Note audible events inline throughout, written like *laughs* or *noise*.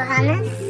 Johannes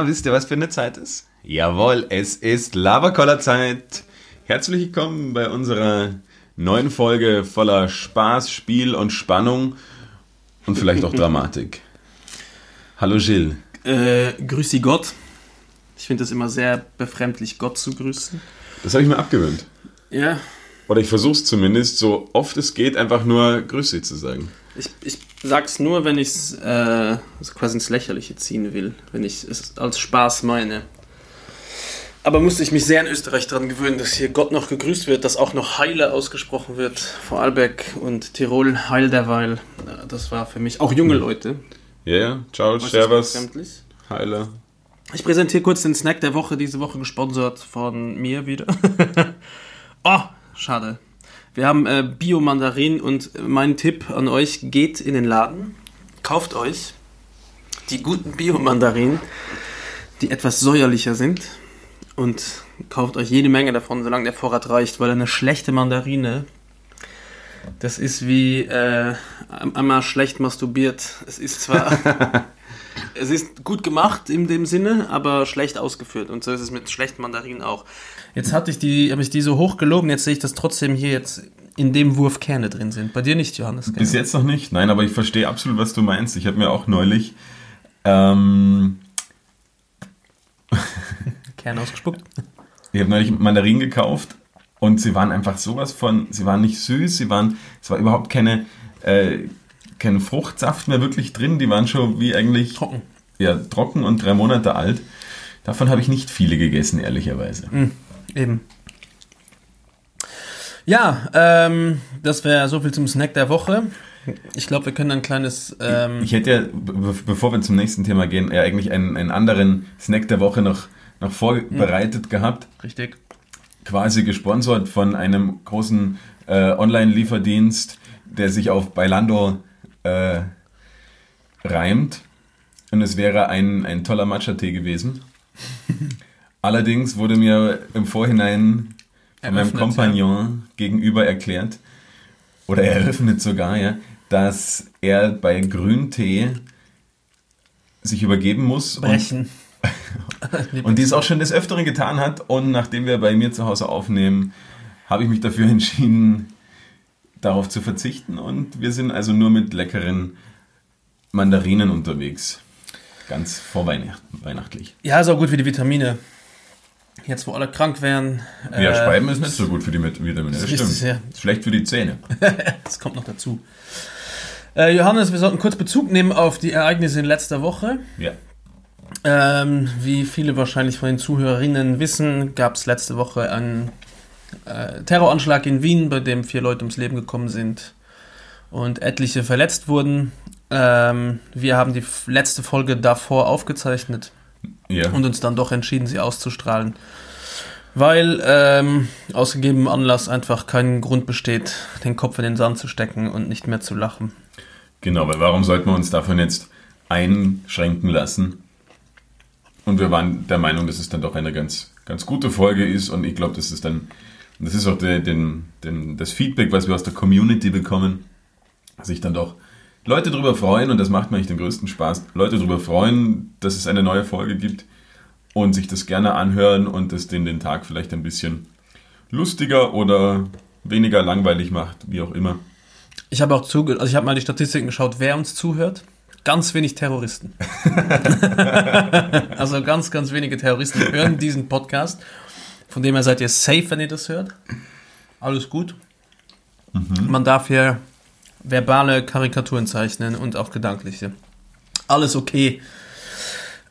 Na, wisst ihr, was für eine Zeit ist? Jawohl, es ist Lavacoller-Zeit. Herzlich willkommen bei unserer neuen Folge voller Spaß, Spiel und Spannung und vielleicht auch *laughs* Dramatik. Hallo Gilles. Äh, grüß Sie Gott. Ich finde es immer sehr befremdlich, Gott zu grüßen. Das habe ich mir abgewöhnt. Ja, Oder ich versuche es zumindest, so oft es geht, einfach nur Grüß Sie zu sagen. Ich, ich sag's nur, wenn ich es äh, quasi ins Lächerliche ziehen will, wenn ich es als Spaß meine. Aber musste ich mich sehr in Österreich daran gewöhnen, dass hier Gott noch gegrüßt wird, dass auch noch Heile ausgesprochen wird. Vorarlberg und Tirol, Heil derweil. Das war für mich auch junge Leute. Ja, ja. Ciao, Servus. Heiler. Ich präsentiere kurz den Snack der Woche, diese Woche gesponsert von mir wieder. *laughs* oh, schade. Wir haben äh, Bio-Mandarin und mein Tipp an euch, geht in den Laden, kauft euch die guten Bio-Mandarinen, die etwas säuerlicher sind und kauft euch jede Menge davon, solange der Vorrat reicht, weil eine schlechte Mandarine, das ist wie äh, einmal schlecht masturbiert. Es ist zwar *laughs* es ist gut gemacht in dem Sinne, aber schlecht ausgeführt. Und so ist es mit schlechten Mandarinen auch. Jetzt hatte ich die, habe ich die so hoch gelogen, jetzt sehe ich, dass trotzdem hier jetzt in dem Wurf Kerne drin sind. Bei dir nicht, Johannes. gell? Bis jetzt noch nicht, nein, aber ich verstehe absolut, was du meinst. Ich habe mir auch neulich ähm, *laughs* Kerne ausgespuckt. Ich habe neulich Mandarinen gekauft und sie waren einfach sowas von, sie waren nicht süß, sie waren, es war überhaupt keine, äh, kein Fruchtsaft mehr wirklich drin, die waren schon wie eigentlich Trocken. Ja, trocken und drei Monate alt. Davon habe ich nicht viele gegessen, ehrlicherweise. Eben. Ja, ähm, das wäre so viel zum Snack der Woche. Ich glaube, wir können ein kleines. Ähm, Ich hätte ja, be bevor wir zum nächsten Thema gehen, ja eigentlich einen, einen anderen Snack der Woche noch, noch vorbereitet gehabt. richtig. quasi gesponsert von einem großen äh, Online-Lieferdienst, der sich auf Bailando äh, reimt. Und es wäre ein, ein toller Matcha-Tee gewesen. *laughs* Allerdings wurde mir im Vorhinein von meinem Kompagnon gegenüber erklärt, oder eröffnet sogar, ja, dass er bei Grüntee sich übergeben muss. und- Brechen. *laughs* und die es auch schon des Öfteren getan hat. Und nachdem wir bei mir zu Hause aufnehmen, habe ich mich dafür *laughs* entschieden, darauf zu verzichten. Und wir sind also nur mit leckeren Mandarinen unterwegs. Ganz vor Weihnachten, weihnachtlich. Ja, ist auch gut für die Vitamine. Jetzt, wo alle krank wären. Ja, äh, Speiben ist nicht so gut für die Vitamine. Das stimmt. ja. Ist schlecht für die Zähne. *laughs* Das kommt noch dazu. Äh, Johannes, wir sollten kurz Bezug nehmen auf die Ereignisse in letzter Woche. Ja. Ähm, wie viele wahrscheinlich von den Zuhörerinnen wissen, gab es letzte Woche einen äh, Terroranschlag in Wien, bei dem vier Leute ums Leben gekommen sind und etliche verletzt wurden. Ähm, wir haben die letzte Folge davor aufgezeichnet Ja. und uns dann doch entschieden, sie auszustrahlen. Weil ähm, aus gegebenem Anlass einfach kein Grund besteht, den Kopf in den Sand zu stecken und nicht mehr zu lachen. Genau, weil warum sollten wir uns davon jetzt einschränken lassen? Und wir waren der Meinung, dass es dann doch eine ganz, ganz gute Folge ist und ich glaube, das ist dann, das ist auch der, den, den, das Feedback, was wir aus der Community bekommen, sich dann doch Leute darüber freuen und das macht mir eigentlich den größten Spaß, Leute darüber freuen, dass es eine neue Folge gibt und sich das gerne anhören und das den, den Tag vielleicht ein bisschen lustiger oder weniger langweilig macht, wie auch immer. Ich habe auch zuge also ich habe mal die Statistiken geschaut, wer uns zuhört. Ganz wenig Terroristen. *laughs* also ganz, ganz wenige Terroristen hören diesen Podcast. Von dem her seid ihr safe, wenn ihr das hört. Alles gut. Man darf hier verbale Karikaturen zeichnen und auch gedankliche. Alles okay.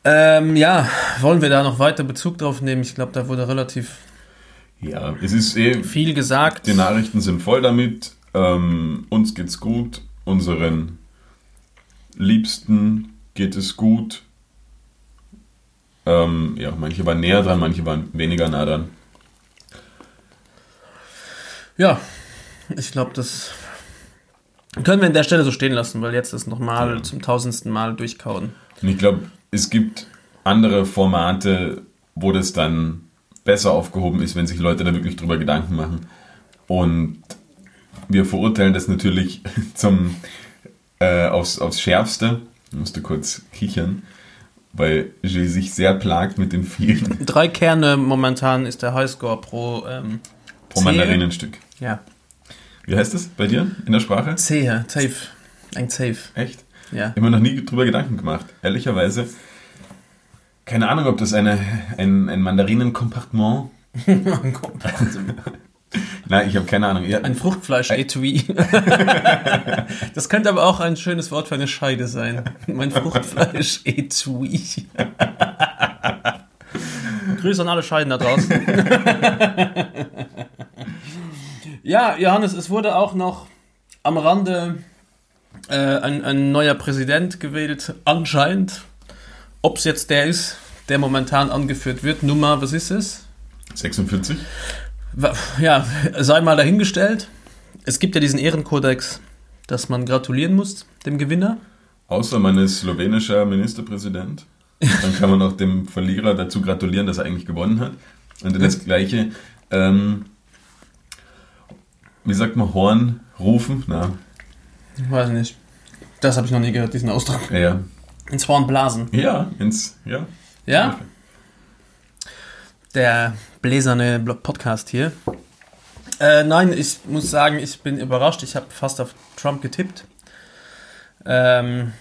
Ähm, ja, wollen wir da noch weiter Bezug drauf nehmen? Ich glaube, da wurde relativ Ja, es ist eh, viel gesagt. die Nachrichten sind voll damit. Ähm, uns geht's gut, unseren Liebsten geht es gut. Ähm, ja, manche waren näher dran, manche waren weniger nah dran. Ja, ich glaube, das können wir an der Stelle so stehen lassen, weil jetzt das nochmal Ja. zum tausendsten Mal durchkauen. Und ich glaube, es gibt andere Formate, wo das dann besser aufgehoben ist, wenn sich Leute da wirklich drüber Gedanken machen. Und wir verurteilen das natürlich *laughs* zum, äh, aufs, aufs Schärfste. Ich musste kurz kichern, weil Gilles sich sehr plagt mit den vielen Drei Kerne momentan ist der Highscore pro, ähm, pro. Mandarinenstück. Ja, Wie heißt das bei dir in der Sprache? Zehe, safe. Ein Safe, Echt? ja. Immer noch nie drüber Gedanken gemacht. Ehrlicherweise. Keine Ahnung, ob das eine, ein, ein Mandarinenkompartement. *laughs* Nein, ich habe keine Ahnung. Ja, Ein Fruchtfleisch-Etui. *laughs* das könnte aber auch ein schönes Wort für eine Scheide sein. Mein Fruchtfleisch-Etui. Grüße an alle Scheiden da draußen. *laughs* ja, Johannes, es wurde auch noch am Rande äh, ein, ein neuer Präsident gewählt, anscheinend. Ob es jetzt der ist, der momentan angeführt wird. Nummer, was ist es? 46. Wa- Ja, sei mal dahingestellt. Es gibt ja diesen Ehrenkodex, dass man gratulieren muss, dem Gewinner. Außer man ist slowenischer Ministerpräsident. Dann kann man auch dem Verlierer dazu gratulieren, dass er eigentlich gewonnen hat. Und das gleiche, ähm, wie sagt man, Horn rufen? Na, Weiß nicht. Das habe ich noch nie gehört, diesen Ausdruck. ja. Ins Horn blasen. Ja, ins, ja. Ja? Der bläserne Podcast hier. Äh, nein, ich muss sagen, ich bin überrascht. Ich habe fast auf Trump getippt. Ähm,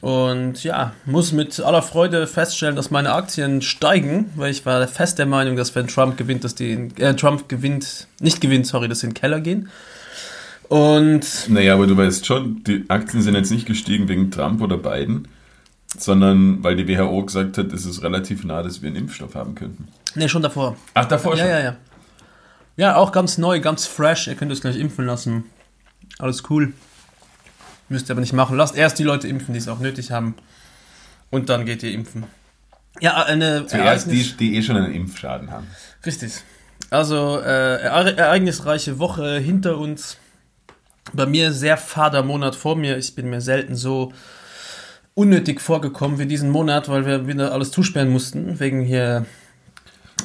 und ja, muss mit aller Freude feststellen, dass meine Aktien steigen, weil ich war fest der Meinung, dass wenn Trump gewinnt, dass die in, äh, Trump gewinnt, nicht gewinnt, sorry, dass sie in den Keller gehen. Und Naja, aber du weißt schon, die Aktien sind jetzt nicht gestiegen wegen Trump oder Biden, sondern weil die WHO gesagt hat, es ist relativ nah, dass wir einen Impfstoff haben könnten. ne, schon davor. Ach, davor Ja, schon? ja, ja. Ja, auch ganz neu, ganz fresh. Ihr könnt es gleich impfen lassen. Alles cool. Müsst ihr aber nicht machen. Lasst erst die Leute impfen, die es auch nötig haben. Und dann geht ihr impfen. Ja, eine Zuerst die, die eh schon einen Impfschaden haben. Richtig. Also, äh, ere- ereignisreiche Woche hinter uns. Bei mir sehr fader Monat vor mir. Ich bin mir selten so unnötig vorgekommen wie diesen Monat, weil wir wieder alles zusperren mussten, wegen hier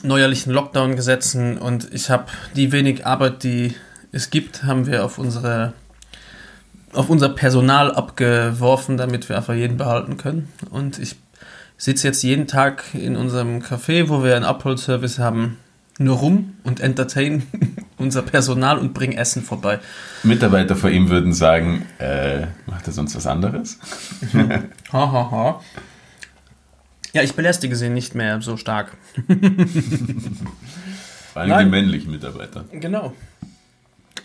neuerlichen Lockdown-Gesetzen. Und ich habe die wenig Arbeit, die es gibt, haben wir auf unsere auf unser Personal abgeworfen, damit wir einfach jeden behalten können. Und ich sitze jetzt jeden Tag in unserem Café, wo wir einen Abholservice haben, nur rum und entertain *laughs* unser Personal und bring Essen vorbei. Mitarbeiter vor ihm würden sagen, äh, macht er sonst was anderes? *laughs* Ha, ha, ha. Ja, ich belästige sie nicht mehr so stark. *laughs* Vor allem Nein. die männlichen Mitarbeiter. Genau.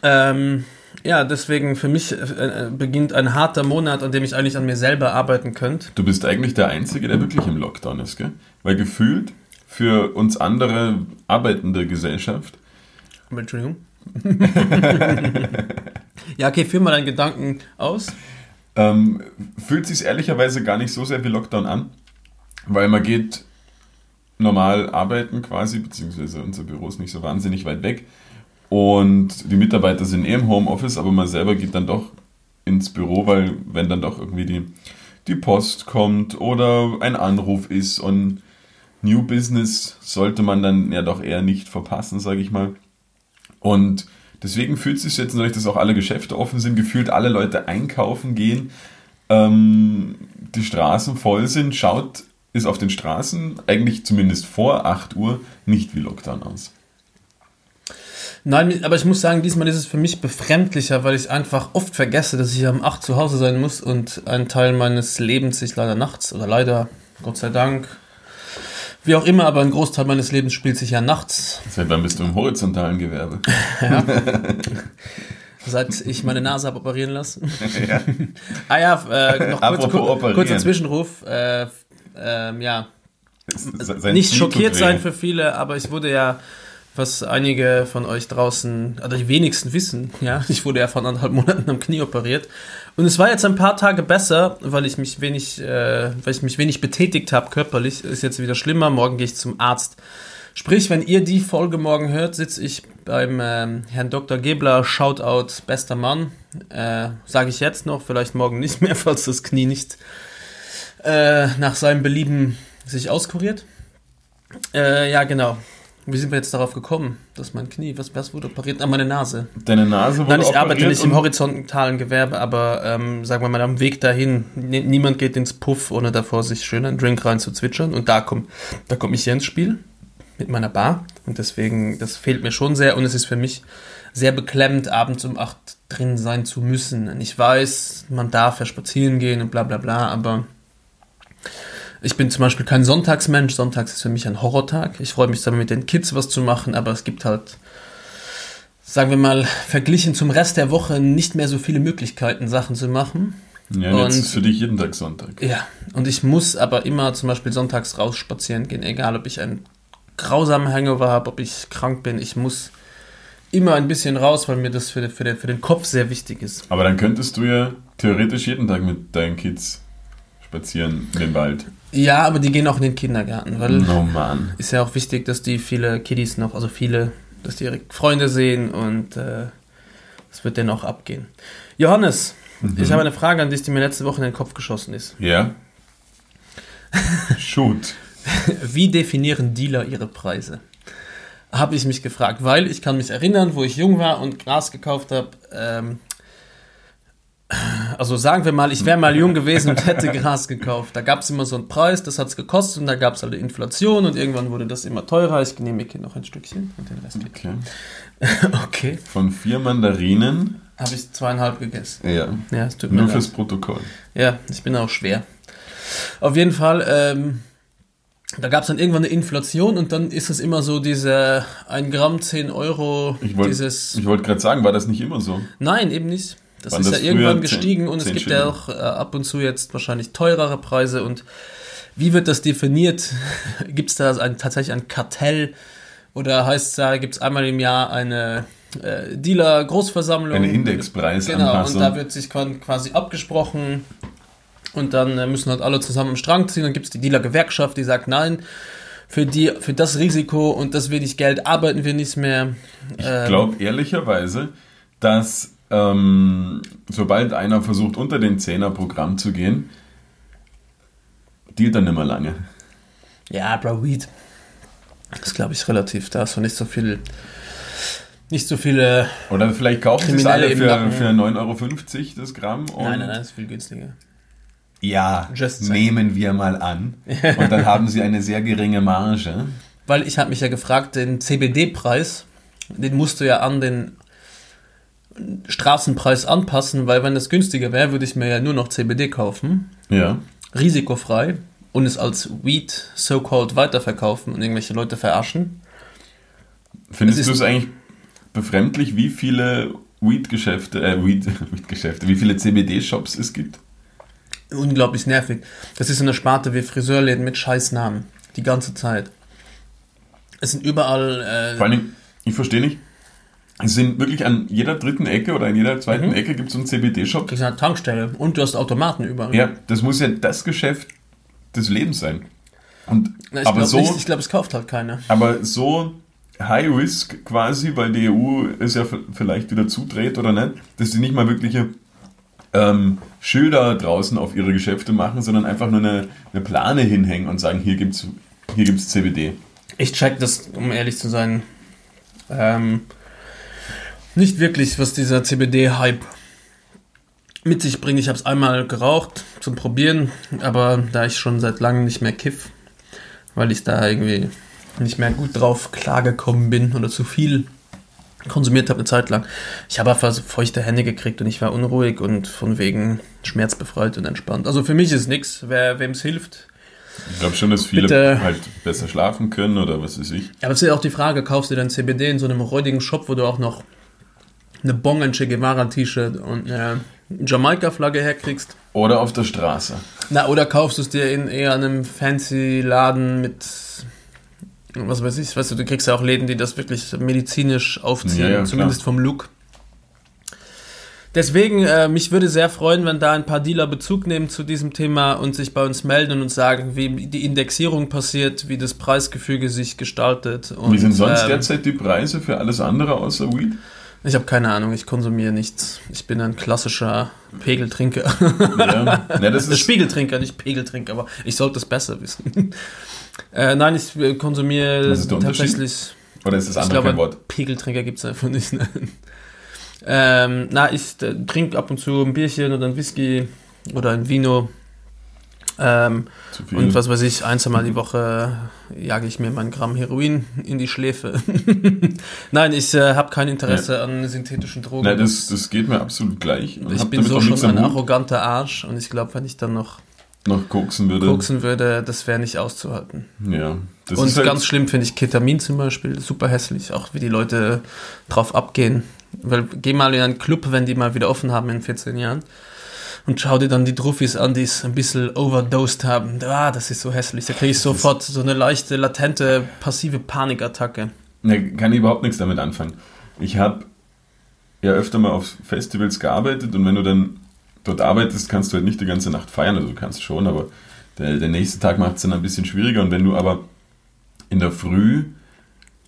Ähm, ja, deswegen für mich äh, beginnt ein harter Monat, an dem ich eigentlich an mir selber arbeiten könnte. Du bist eigentlich der Einzige, der wirklich im Lockdown ist, gell? Weil gefühlt für uns andere arbeitende Gesellschaft, Entschuldigung. *laughs* ja, okay, führ mal deinen Gedanken aus. ähm, fühlt sich ehrlicherweise gar nicht so sehr wie Lockdown an, weil man geht normal arbeiten quasi, beziehungsweise unser Büro ist nicht so wahnsinnig weit weg und die Mitarbeiter sind eh im Homeoffice, aber man selber geht dann doch ins Büro, weil wenn dann doch irgendwie die, die Post kommt oder ein Anruf ist und New Business sollte man dann ja doch eher nicht verpassen, sage ich mal. Und deswegen fühlt es sich jetzt, dadurch, dass auch alle Geschäfte offen sind, gefühlt alle Leute einkaufen gehen, ähm, die Straßen voll sind, schaut, ist auf den Straßen eigentlich zumindest vor 8 Uhr nicht wie Lockdown aus. Nein, aber ich muss sagen, diesmal ist es für mich befremdlicher, weil ich einfach oft vergesse, dass ich am 8 zu Hause sein muss und ein Teil meines Lebens sich leider nachts oder leider, Gott sei Dank, wie auch immer, aber ein Großteil meines Lebens spielt sich ja nachts, Seit wann bist du im horizontalen Gewerbe? *laughs* seit ich meine Nase habe operieren lassen. *laughs* ah ja, äh, noch kurz, kur kurzer Zwischenruf. Äh, ähm, ja, Sein nicht schockiert sein für viele, aber ich wurde ja was einige von euch draußen, oder die wenigsten wissen, ja, *laughs* ich wurde ja vor anderthalb Monaten am Knie operiert. Und es war jetzt ein paar Tage besser, weil ich mich wenig, äh, weil ich mich wenig betätigt habe körperlich. Ist jetzt wieder schlimmer. Morgen gehe ich zum Arzt. Sprich, wenn ihr die Folge morgen hört, sitze ich beim ähm, Herrn Dr. Gebler, Shoutout, bester Mann. Äh, Sage ich jetzt noch, vielleicht morgen nicht mehr, *laughs* falls das Knie nicht äh, nach seinem Belieben sich auskuriert. Äh, ja, genau. Wie sind wir jetzt darauf gekommen, dass mein Knie, was, was wurde operiert? Ah, meine Nase. Deine Nase wurde Nein, ich arbeite nicht im horizontalen Gewerbe, aber ähm, sagen wir mal am Weg dahin. Nie- Niemand geht ins Puff, ohne davor sich schön einen Drink rein zu zwitschern. Und da komme da komm ich hier ins Spiel mit meiner Bar. Und deswegen, das fehlt mir schon sehr. Und es ist für mich sehr beklemmend, abends um 8 drin sein zu müssen. Und ich weiß, man darf ja spazieren gehen und bla bla bla, aber ich bin zum Beispiel kein Sonntagsmensch. Sonntags ist für mich ein Horrortag. Ich freue mich zwar mit den Kids was zu machen, aber es gibt halt sagen wir mal, verglichen zum Rest der Woche nicht mehr so viele Möglichkeiten, Sachen zu machen. Ja, und jetzt ist für dich jeden Tag Sonntag. Ja, und ich muss aber immer zum Beispiel sonntags raus spazieren gehen, egal ob ich einen grausamen Hangover habe, ob ich krank bin. Ich muss immer ein bisschen raus, weil mir das für, den- für, den, für den Kopf sehr wichtig ist. Aber dann könntest du ja theoretisch jeden Tag mit deinen Kids spazieren in den Wald. Ja, aber die gehen auch in den Kindergarten, weil Oh Mann. ist ja auch wichtig, dass die viele Kiddies noch, also viele, dass die ihre Freunde sehen und äh, das wird dann auch abgehen. Johannes, ich habe eine Frage an dich, die mir letzte Woche in den Kopf geschossen ist. Ja? *laughs* Shoot. Wie definieren Dealer ihre Preise? Habe ich mich gefragt, weil ich kann mich erinnern, wo ich jung war und Gras gekauft habe. Ähm, also sagen wir mal, ich wäre mal jung gewesen und hätte Gras gekauft. Da gab es immer so einen Preis, das hat es gekostet und da gab es halt Inflation und irgendwann wurde das immer teurer. Ich genehmige hier noch ein Stückchen und den Rest. Okay. *laughs* Okay, Von vier Mandarinen. habe ich zweieinhalb gegessen. Ja. Ja, es tut mir Nur leid. fürs Protokoll. Ja, ich bin auch schwer. Auf jeden Fall, ähm, da gab es dann irgendwann eine Inflation und dann ist es immer so diese 1 Gramm 10 Euro, Ich wollte dieses... wollt gerade sagen, war das nicht immer so? Nein, eben nicht. Das Waren ist das ja irgendwann gestiegen 10 und es 10 gibt ja Schilling? auch äh, ab und zu jetzt wahrscheinlich teurere Preise und wie wird das definiert? *laughs* gibt es da ein, tatsächlich ein Kartell oder heißt es da, gibt es einmal im Jahr eine äh, Dealer-Großversammlung? Eine Indexpreisanpassung. Genau, und da wird sich quasi abgesprochen und dann äh, müssen halt alle zusammen am Strang ziehen. Dann gibt es die Dealer-Gewerkschaft, die sagt, nein, für, die, für das Risiko und das wenig Geld arbeiten wir nicht mehr. Ich Ähm, glaube ehrlicherweise, dass ähm, sobald einer versucht, unter den 10er Programm zu gehen, dealt er nimmer lange. Ja, Bro, Weed. Das glaube ich relativ. Da hast du nicht so viel. Nicht so viele. Oder vielleicht kaufen sie es alle für, für 9,50 Euro das Gramm. Nein, nein, nein, das ist viel günstiger. Ja, Just nehmen wir mal an. Und dann haben sie eine sehr geringe Marge. Weil ich habe mich ja gefragt, den CBD-Preis, den musst du ja an den Straßenpreis anpassen, weil wenn das günstiger wäre, würde ich mir ja nur noch CBD kaufen. Ja. Risikofrei und es als Weed so-called weiterverkaufen und irgendwelche Leute verarschen. Findest Es du es eigentlich befremdlich, wie viele Weed-Geschäfte, äh, Weed, *laughs* Weed-Geschäfte, wie viele CBD-Shops es gibt? Unglaublich nervig. Das ist so eine Sparte wie Friseurläden mit Scheißnamen. Die ganze Zeit. Es sind überall. Äh, Vor Dingen, ich verstehe nicht, sind wirklich an jeder dritten Ecke oder in jeder zweiten Mhm. Ecke gibt es so einen CBD-Shop. kriegst eine Tankstelle und du hast Automaten überall. Ja, das muss ja das Geschäft des Lebens sein. Und, Na, ich aber glaube so, nicht, ich glaube, es kauft halt keiner. aber so High Risk quasi, weil die EU es ja vielleicht wieder zudreht oder nicht, dass sie nicht mal wirkliche ähm, Schilder draußen auf ihre Geschäfte machen, sondern einfach nur eine, eine Plane hinhängen und sagen, hier gibt's hier gibt's CBD. Ich check das, um ehrlich zu sein, ähm, nicht wirklich, was dieser CBD-Hype mit sich bringt. Ich habe es einmal geraucht zum Probieren, aber da ich schon seit langem nicht mehr kiff, weil ich da irgendwie nicht mehr gut drauf klargekommen bin oder zu viel konsumiert habe eine Zeit lang. Ich habe einfach feuchte Hände gekriegt und ich war unruhig und von wegen schmerzbefreit und entspannt. Also für mich ist nichts. Wer wem es hilft, Ich glaube schon, dass viele Bitte. halt besser schlafen können oder was weiß ich. Aber es ist ja auch die Frage, kaufst du dein CBD in so einem räudigen Shop, wo du auch noch eine Bong, ein Che Guevara-T-Shirt und eine Jamaika-Flagge herkriegst? Oder auf der Straße. Na, oder kaufst du es dir in eher einem fancy Laden mit was weiß ich, weißt du, du kriegst ja auch Läden, die das wirklich medizinisch aufziehen, Ja, ja, zumindest vom Look. Deswegen, äh, mich würde sehr freuen, wenn da ein paar Dealer Bezug nehmen zu diesem Thema und sich bei uns melden und uns sagen, wie die Indexierung passiert, wie das Preisgefüge sich gestaltet. Und, Wie sind sonst ähm, derzeit die Preise für alles andere außer Weed? Ich habe keine Ahnung, ich konsumiere nichts. Ich bin ein klassischer Pegeltrinker. Ja, *laughs* ja das ist, Spiegeltrinker, nicht Pegeltrinker, aber ich sollte es besser wissen. *laughs* äh, nein, ich äh, konsumiere tatsächlich. oder ist das andere glaube, kein Wort? Pegeltrinker gibt es einfach nicht. Nein. *laughs* ähm, na, ich äh, trinke ab und zu ein Bierchen oder ein Whisky oder ein Vino. Ähm, und was weiß ich, ein, zwei Mal die Woche jage ich mir mein Gramm Heroin in die Schläfe. *laughs* Nein, ich äh, habe kein Interesse an synthetischen Drogen. Nein, das, das geht mir absolut gleich. Und ich bin so schon ein arroganter Arsch und ich glaube, wenn ich dann noch noch koksen würde. koksen würde, das wäre nicht auszuhalten. Ja. Und halt, ganz schlimm finde ich Ketamin zum Beispiel, super hässlich, auch wie die Leute drauf abgehen. Weil geh mal in einen Club, wenn die mal wieder offen haben in 14 Jahren und schau dir dann die Truffis an, die es ein bisschen overdosed haben. Ah, das ist so hässlich. Da kriege ich sofort so eine leichte, latente, passive Panikattacke. Ne, kann ich überhaupt nichts damit anfangen. Ich habe ja öfter mal auf Festivals gearbeitet und wenn du dann dort arbeitest, kannst du halt nicht die ganze Nacht feiern. Also du kannst schon, aber der, der nächste Tag macht es dann ein bisschen schwieriger. Und wenn du aber in der Früh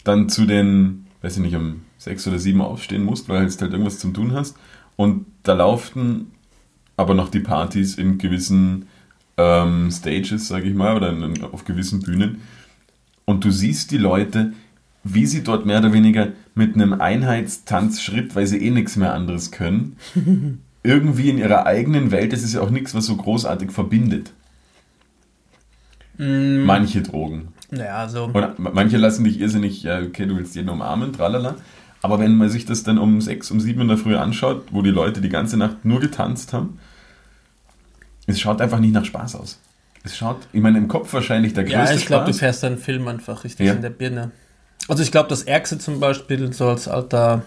dann zu den, weiß ich nicht, um sechs oder sieben aufstehen musst, weil jetzt halt irgendwas zum tun hast und da laufen aber noch die Partys in gewissen ähm, Stages, sage ich mal, oder in, auf gewissen Bühnen und du siehst die Leute, wie sie dort mehr oder weniger mit einem Einheitstanzschritt, weil sie eh nichts mehr anderes können, *laughs* irgendwie in ihrer eigenen Welt, das ist ja auch nichts, was so großartig verbindet. Mm, Manche Drogen. ja, so. Und manche lassen dich irrsinnig, ja, okay, du willst jeden umarmen, tralala. Aber wenn man sich das dann um sechs, um sieben in der Früh anschaut, wo die Leute die ganze Nacht nur getanzt haben, es schaut einfach nicht nach Spaß aus. Es schaut, ich meine, im Kopf wahrscheinlich der größte Ja, ich glaube, du Spaß. fährst deinen Film einfach richtig Ja. in der Birne. Also ich glaube, das Ärgste zum Beispiel, so als alter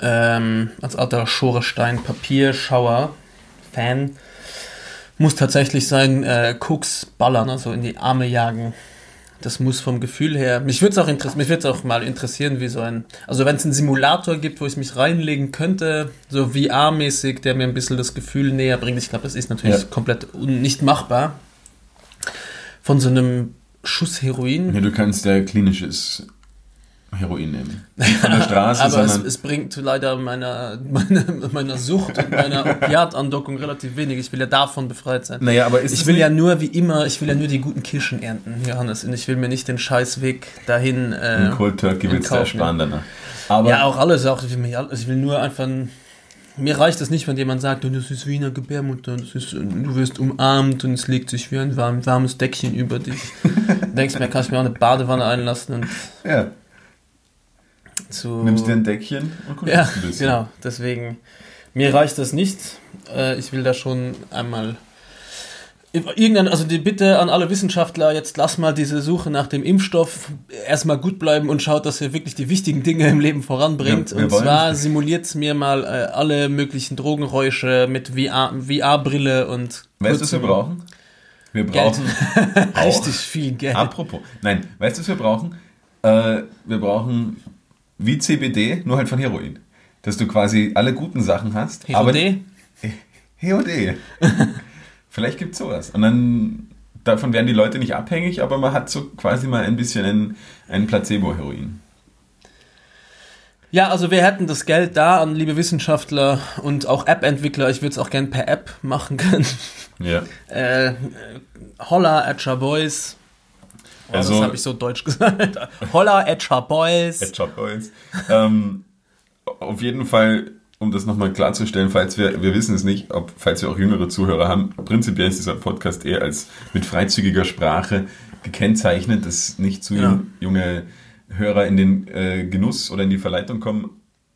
ähm, als alter Schorestein Papierschauer Fan muss tatsächlich sein äh, Koks ballern, also in die Arme jagen. Das muss vom Gefühl her. Mich würde es auch, interess mich auch mal interessieren, wie so ein. Also, wenn es einen Simulator gibt, wo ich mich reinlegen könnte, so VR-mäßig, der mir ein bisschen das Gefühl näher bringt. Ich glaube, das ist natürlich Ja. komplett nicht machbar. Von so einem Schuss Heroin. Ja, du kannst ja klinisches Heroin nehmen. Nicht von der Straße, *laughs* Aber es, es bringt leider meiner, meiner, meiner Sucht und meiner Opiatandockung relativ wenig. Ich will ja davon befreit sein. naja, aber Ich will ja nur, wie immer, ich will ja nur die guten Kirschen ernten, Johannes. Und ich will mir nicht den Scheißweg dahin. Äh, Ein Cold Turkey willst du ersparen danach. Aber ja, auch alles. Auch, ich, will ich nur einfach. ein- Mir reicht es nicht, wenn jemand sagt, "Oh, das ist wie eine Gebärmutter, ist, du wirst umarmt und es legt sich wie ein warm, warmes Deckchen über dich. Du *laughs* denkst mir, kann ich mir auch eine Badewanne einlassen und ja, zu. nimmst dir ein Deckchen und guckst Ja, ein bisschen. genau. Deswegen, mir reicht das nicht. Äh, ich will da schon einmal. Irgendein, also die Bitte an alle Wissenschaftler, jetzt lass mal diese Suche nach dem Impfstoff erstmal gut bleiben und schaut, dass ihr wirklich die wichtigen Dinge im Leben voranbringt. Ja, und zwar simuliert mir mal äh, alle möglichen Drogenräusche mit VR VR-Brille und Weißt du, was wir brauchen? Wir Geld. brauchen *laughs* auch- richtig viel Geld. Apropos, nein, weißt du, was wir brauchen? Äh, wir brauchen wie CBD, nur halt von Heroin. Dass du quasi alle guten Sachen hast. HOD? HOD. *laughs* Vielleicht gibt es sowas. Und dann, davon werden die Leute nicht abhängig, aber man hat so quasi mal ein bisschen ein, ein Placebo-Heroin. Ja, also wir hätten das Geld da an liebe Wissenschaftler und auch App-Entwickler. Ich würde es auch gern per App machen können. Ja. Äh, äh, holla at your boys. Oh, Also- das habe ich so deutsch *laughs* gesagt. holla your boys. Job Boys. ähm, auf jeden Fall, um das nochmal klarzustellen, falls wir, wir wissen es nicht, ob, falls wir auch jüngere Zuhörer haben, prinzipiell ist dieser Podcast eher als mit freizügiger Sprache gekennzeichnet, dass nicht zu Ja. jung- junge Hörer in den äh, Genuss oder in die Verleitung kommen.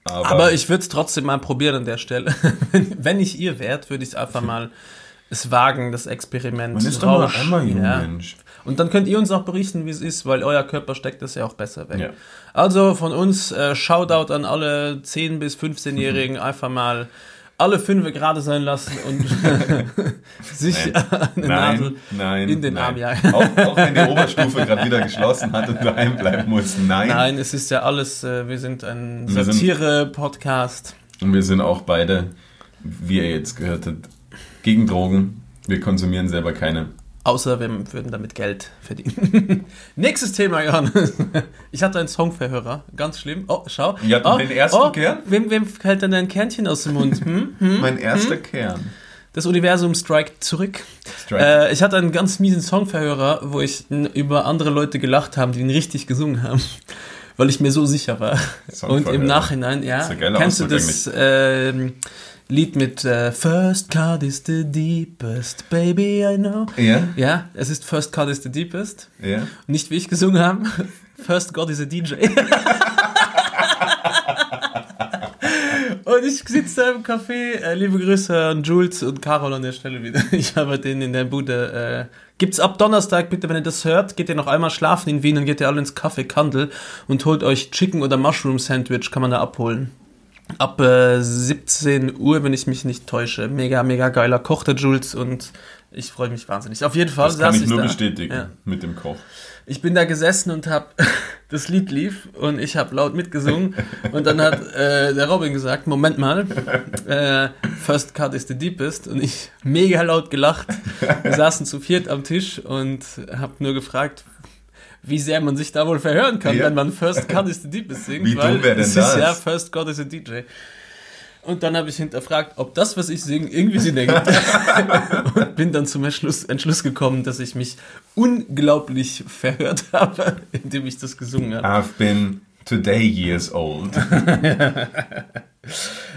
Aber, Aber ich würde es trotzdem mal probieren an der Stelle. *laughs* wenn, ich ihr wärt, würde ich einfach mal es wagen, das Experiment. man ist doch nur einmal jung, Ja. Mensch. Und dann könnt ihr uns auch berichten, wie es ist, weil euer Körper steckt das ja auch besser weg. Ja. Also von uns äh, Shoutout an alle 10- bis 15-Jährigen, einfach mal alle fünf gerade sein lassen und *laughs* sich eine Nadel nein, in den nein. Arm jagen. Auch, auch wenn die Oberstufe gerade wieder geschlossen hat und daheim bleiben muss. Nein. Nein, es ist ja alles, äh, wir sind ein Satire-Podcast. Und wir sind auch beide, wie ihr jetzt gehört habt, gegen Drogen. Wir konsumieren selber keine. Außer wir würden damit Geld verdienen. *laughs* Nächstes Thema, Johannes. *laughs* Ich hatte einen Songverhörer. Ganz schlimm. Oh, schau. Ja, oh, den ersten oh, Kern? Wem, wem fällt denn dein Kernchen aus dem Mund? Hm? Hm? Mein erster Kern. Das Universum strikt zurück. Strike. Äh, ich hatte einen ganz miesen Songverhörer, wo ich über andere Leute gelacht habe, die ihn richtig gesungen haben. *laughs* Weil ich mir so sicher war. Und im Nachhinein, ja. Kennst du das Lied mit äh, First Cut is the deepest, baby, I know. Ja, Ja, es ist First Cut is the deepest. ja. Nicht wie ich gesungen habe. *laughs* First God is a DJ. *laughs* und ich sitze da im Café. Äh, liebe Grüße an Jules und Carol an der Stelle wieder. *laughs* Ich habe den in der Bude. Äh, gibt's ab Donnerstag, bitte, wenn ihr das hört, geht ihr noch einmal schlafen in Wien und geht ihr alle ins Café Kandel und holt euch Chicken oder Mushroom Sandwich, kann man da abholen. Ab äh, 17 Uhr, wenn ich mich nicht täusche. Mega, mega geiler Koch der Jules und ich freue mich wahnsinnig. Auf jeden Fall Das kann saß ich nur da. bestätigen Ja. mit dem Koch. Ich bin da gesessen und hab *laughs* das Lied lief und ich habe laut mitgesungen und dann hat äh, der Robin gesagt, Moment mal, äh, First Cut is the deepest und ich mega laut gelacht. Wir saßen zu viert am Tisch und hab nur gefragt, wie sehr man sich da wohl verhören kann, Ja. wenn man First Cut is the deepest singt, Wie weil dumm wär denn das? ist ja First Cut is a DJ. Und dann habe ich hinterfragt, ob das, was ich singe, irgendwie Sinn ergibt. *laughs* und bin dann zum Entschluss, Entschluss gekommen, dass ich mich unglaublich verhört habe, *laughs* indem ich das gesungen habe. I've been today years old. *laughs*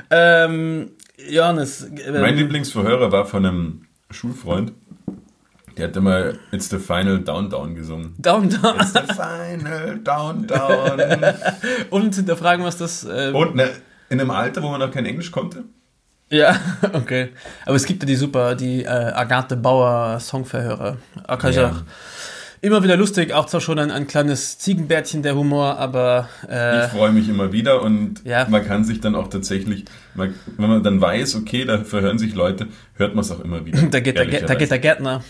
Ähm, Johannes, äh, Mein Lieblingsverhörer war von einem Schulfreund. Der hat immer It's the Final Down Down gesungen. Down, down. It's the Final Down Down. *laughs* Und hinterfragen, was das. Äh, Und ne, in einem Alter, wo man noch kein Englisch konnte. Ja, *laughs* okay. Aber es gibt ja die super, die äh, Agathe Bauer Songverhörer. Ich Ja. immer wieder lustig, auch zwar schon ein, ein kleines Ziegenbärtchen der Humor, aber äh, Ich freue mich immer wieder und Ja. man kann sich dann auch tatsächlich, man, wenn man dann weiß, okay, da verhören sich Leute, hört man es auch immer wieder. *laughs* da, geht der, da geht der Gärtner.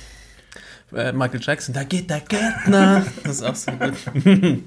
Äh, Michael Jackson, da geht der Gärtner. Das ist auch so gut. *laughs*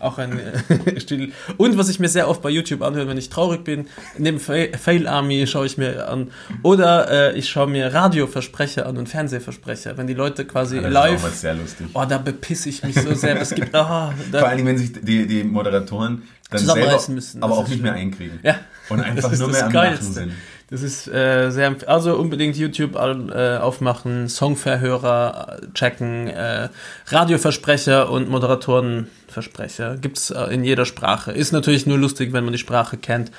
auch ein äh, *laughs* Stil. Und was ich mir sehr oft bei YouTube anhöre, wenn ich traurig bin, neben Fa- Fail Army schaue ich mir an. Oder äh, ich schaue mir Radioversprecher an und Fernsehversprecher. Wenn die Leute quasi das live. ist auch mal sehr lustig. Oh, da bepisse ich mich so sehr. Es gibt. Ah, Vor da, allen Dingen, wenn sich die, die Moderatoren dann Zusammenreißen selber, müssen, aber auch nicht mehr einkriegen. ja. Und einfach Das ist nur mehr am Lachen Geilste. sind. Das ist äh, sehr also unbedingt YouTube äh, aufmachen, Songverhörer äh, checken, äh, Radioversprecher und Moderatorenversprecher gibt's äh, in jeder Sprache. Ist natürlich nur lustig, wenn man die Sprache kennt.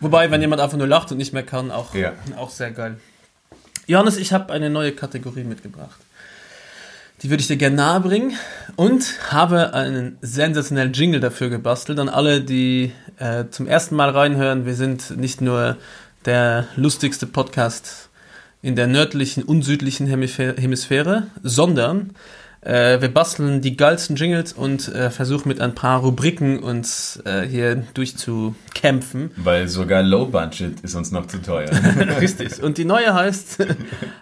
Wobei, wenn jemand einfach nur lacht und nicht mehr kann, auch, Ja. auch sehr geil. Johannes, ich habe eine neue Kategorie mitgebracht. Die würde ich dir gerne nahebringen und habe einen sensationellen Jingle dafür gebastelt. An alle, die äh, zum ersten Mal reinhören, wir sind nicht nur der lustigste Podcast in der nördlichen und südlichen Hemisphä- Hemisphäre, sondern äh, wir basteln die geilsten Jingles und äh, versuchen mit ein paar Rubriken uns äh, hier durchzukämpfen. Weil sogar Low Budget ist uns noch zu teuer. *laughs* Richtig. Und die neue heißt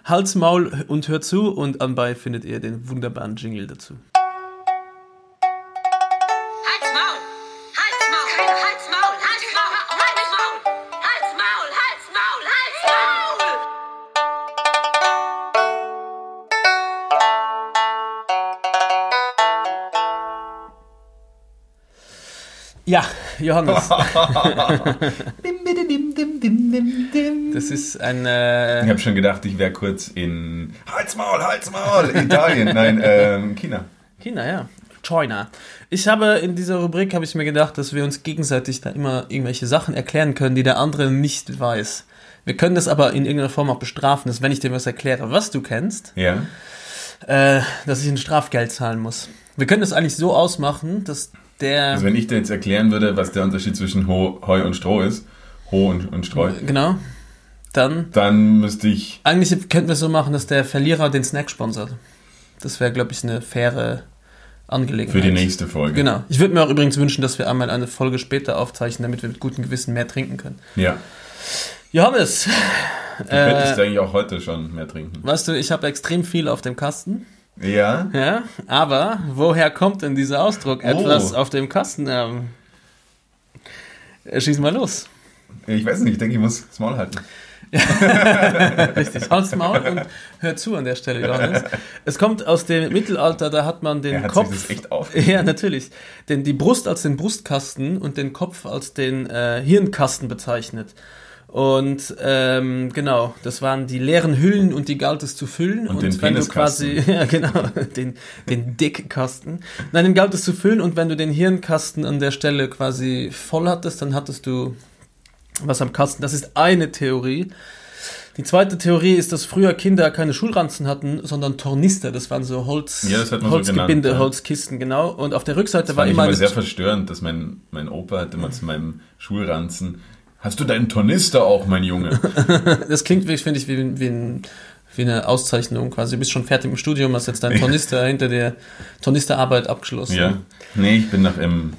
Hals, Maul und hör zu und anbei findet ihr den wunderbaren Jingle dazu. Ja, Johannes. *laughs* Das ist ein. Ich Äh, habe schon gedacht, ich wäre kurz in Halt's Maul, Halt's Maul, Italien, nein, ähm, China. China, ja. China. Ich habe in dieser Rubrik habe ich mir gedacht, dass wir uns gegenseitig da immer irgendwelche Sachen erklären können, die der andere nicht weiß. Wir können das aber in irgendeiner Form auch bestrafen, dass wenn ich dir was erkläre, was du kennst, Ja, äh, dass ich ein Strafgeld zahlen muss. Wir können das eigentlich so ausmachen, dass der also wenn ich dir jetzt erklären würde, was der Unterschied zwischen Ho, Heu und Stroh ist, Ho und, und Streu, genau, dann dann müsste ich, eigentlich könnten wir es so machen, dass der Verlierer den Snack sponsert. Das wäre, glaube ich, eine faire Angelegenheit. für die nächste Folge. Genau. Ich würde mir auch übrigens wünschen, dass wir einmal eine Folge später aufzeichnen, damit wir mit gutem Gewissen mehr trinken können. Ja, Johannes, Du könntest äh, eigentlich auch heute schon mehr trinken. weißt du, ich habe extrem viel auf dem Kasten. Ja? Ja, aber woher kommt denn dieser Ausdruck? Etwas Oh. auf dem Kasten. Ähm, äh, schieß mal los. Ich weiß nicht, ich denke, ich muss das Maul halten. *laughs* Richtig, halt's Maul und hör zu an der Stelle, Johannes. Es kommt aus dem Mittelalter, da hat man den Er hat Kopf. sich das echt auf. Ja, natürlich. Denn die Brust als den Brustkasten und den Kopf als den äh, Hirnkasten bezeichnet. Und ähm, genau, das waren die leeren Hüllen und die galt es zu füllen. Und den wenn du quasi, *laughs* ja genau, den, den Dickkasten. Nein, den galt es zu füllen und wenn du den Hirnkasten an der Stelle quasi voll hattest, dann hattest du was am Kasten. Das ist eine Theorie. Die zweite Theorie ist, dass früher Kinder keine Schulranzen hatten, sondern Tornister. Das waren so Holz, Ja, das so Holzgebinde, genannt, ja. Holzkisten, genau. Und auf der Rückseite Das war fand ich immer immer sehr verstörend, dass mein, mein Opa hat immer zu meinem Schulranzen, hast du deinen Tornister auch, mein Junge? *laughs* Das klingt, wirklich, finde ich, wie, wie, ein, wie eine Auszeichnung quasi. Du bist schon fertig im Studium, hast jetzt deinen Tornister hinter der Tornisterarbeit abgeschlossen. ja. Nee, ich bin noch im,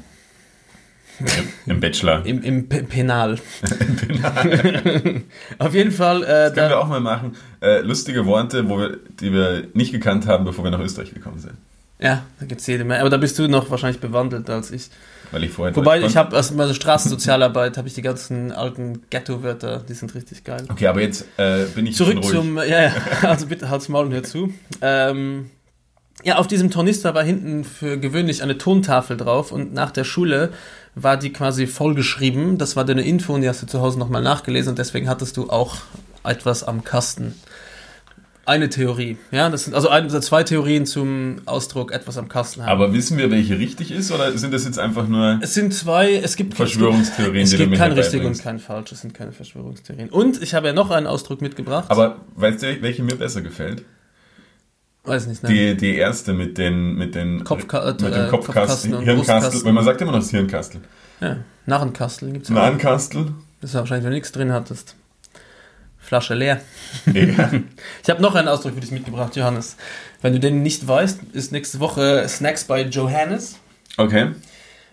im, im Bachelor. Im, im P Penal. *laughs* *laughs* Auf jeden Fall, äh, Das können wir da, auch mal machen. Äh, lustige Worte, wo wir, die wir nicht gekannt haben, bevor wir nach Österreich gekommen sind. ja, da gibt's jede Menge. Aber da bist du noch wahrscheinlich bewandelt als ich. Weil ich vorher Wobei, ich habe aus meiner Straßensozialarbeit, habe ich die ganzen alten Ghetto-Wörter, die sind richtig geil. Okay, aber jetzt äh, bin ich Zurück zum, ja, ja, *laughs* also bitte halt's Maul und hör zu. Ähm, ja, auf diesem Tornister war hinten für gewöhnlich eine Tontafel drauf und nach der Schule war die quasi vollgeschrieben. Das war deine Info und die hast du zu Hause nochmal nachgelesen und deswegen hattest du auch etwas am Kasten. Eine Theorie, ja, das sind also ein, zwei Theorien zum Ausdruck etwas am Kasten haben. Aber wissen wir, welche richtig ist, oder sind das jetzt einfach nur es sind zwei, es gibt Verschwörungstheorien, es gibt, es gibt kein richtig und kein falsch, es sind keine Verschwörungstheorien. Und ich habe ja noch einen Ausdruck mitgebracht. Aber weißt du, welche mir besser gefällt? weiß nicht, ne? Die, die erste mit den, mit den, Kopfka- mit äh, dem Kopfkasten Kopfkasten, und Hirnkastel. Weil man sagt immer noch das Hirnkastel. Ja, Narrenkastel gibt's Ein auch. Ahnkastel. Das ist wahrscheinlich, wenn du nichts drin hattest. Flasche leer. Ja. *laughs* Ich habe noch einen Ausdruck für dich mitgebracht, Johannes. Wenn du den nicht weißt, ist nächste Woche Snacks bei Johannes. Okay.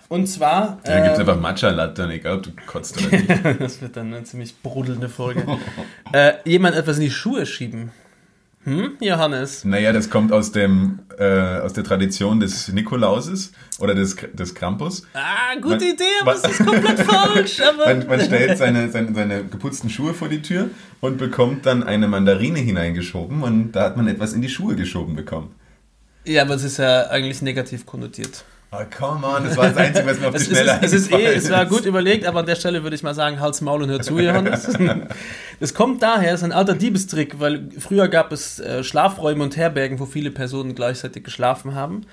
Und zwar. Da gibt es ähm, einfach Matcha-Latte, und egal ob du kotzt oder *laughs* nicht. das wird dann eine ziemlich brodelnde Folge. äh, jemand etwas in die Schuhe schieben. Hm, Johannes? Naja, das kommt aus, dem, äh, aus der Tradition des Nikolauses oder des, des Krampus. Ah, gute Man- Idee, aber es ist komplett falsch. *laughs* Man, man stellt seine, seine, seine geputzten Schuhe vor die Tür und bekommt dann eine Mandarine hineingeschoben und da hat man etwas in die Schuhe geschoben bekommen. ja, aber es ist ja eigentlich negativ konnotiert. Oh, come on, das war das Einzige, was mir auf die Es ist, Schnelle es, ist eh, es war gut überlegt, aber an der Stelle würde ich mal sagen, Hals, Maul und hör zu, Johannes. *laughs* Das kommt daher, es ist ein alter Diebestrick, weil früher gab es äh, Schlafräume und Herbergen, wo viele Personen gleichzeitig geschlafen haben.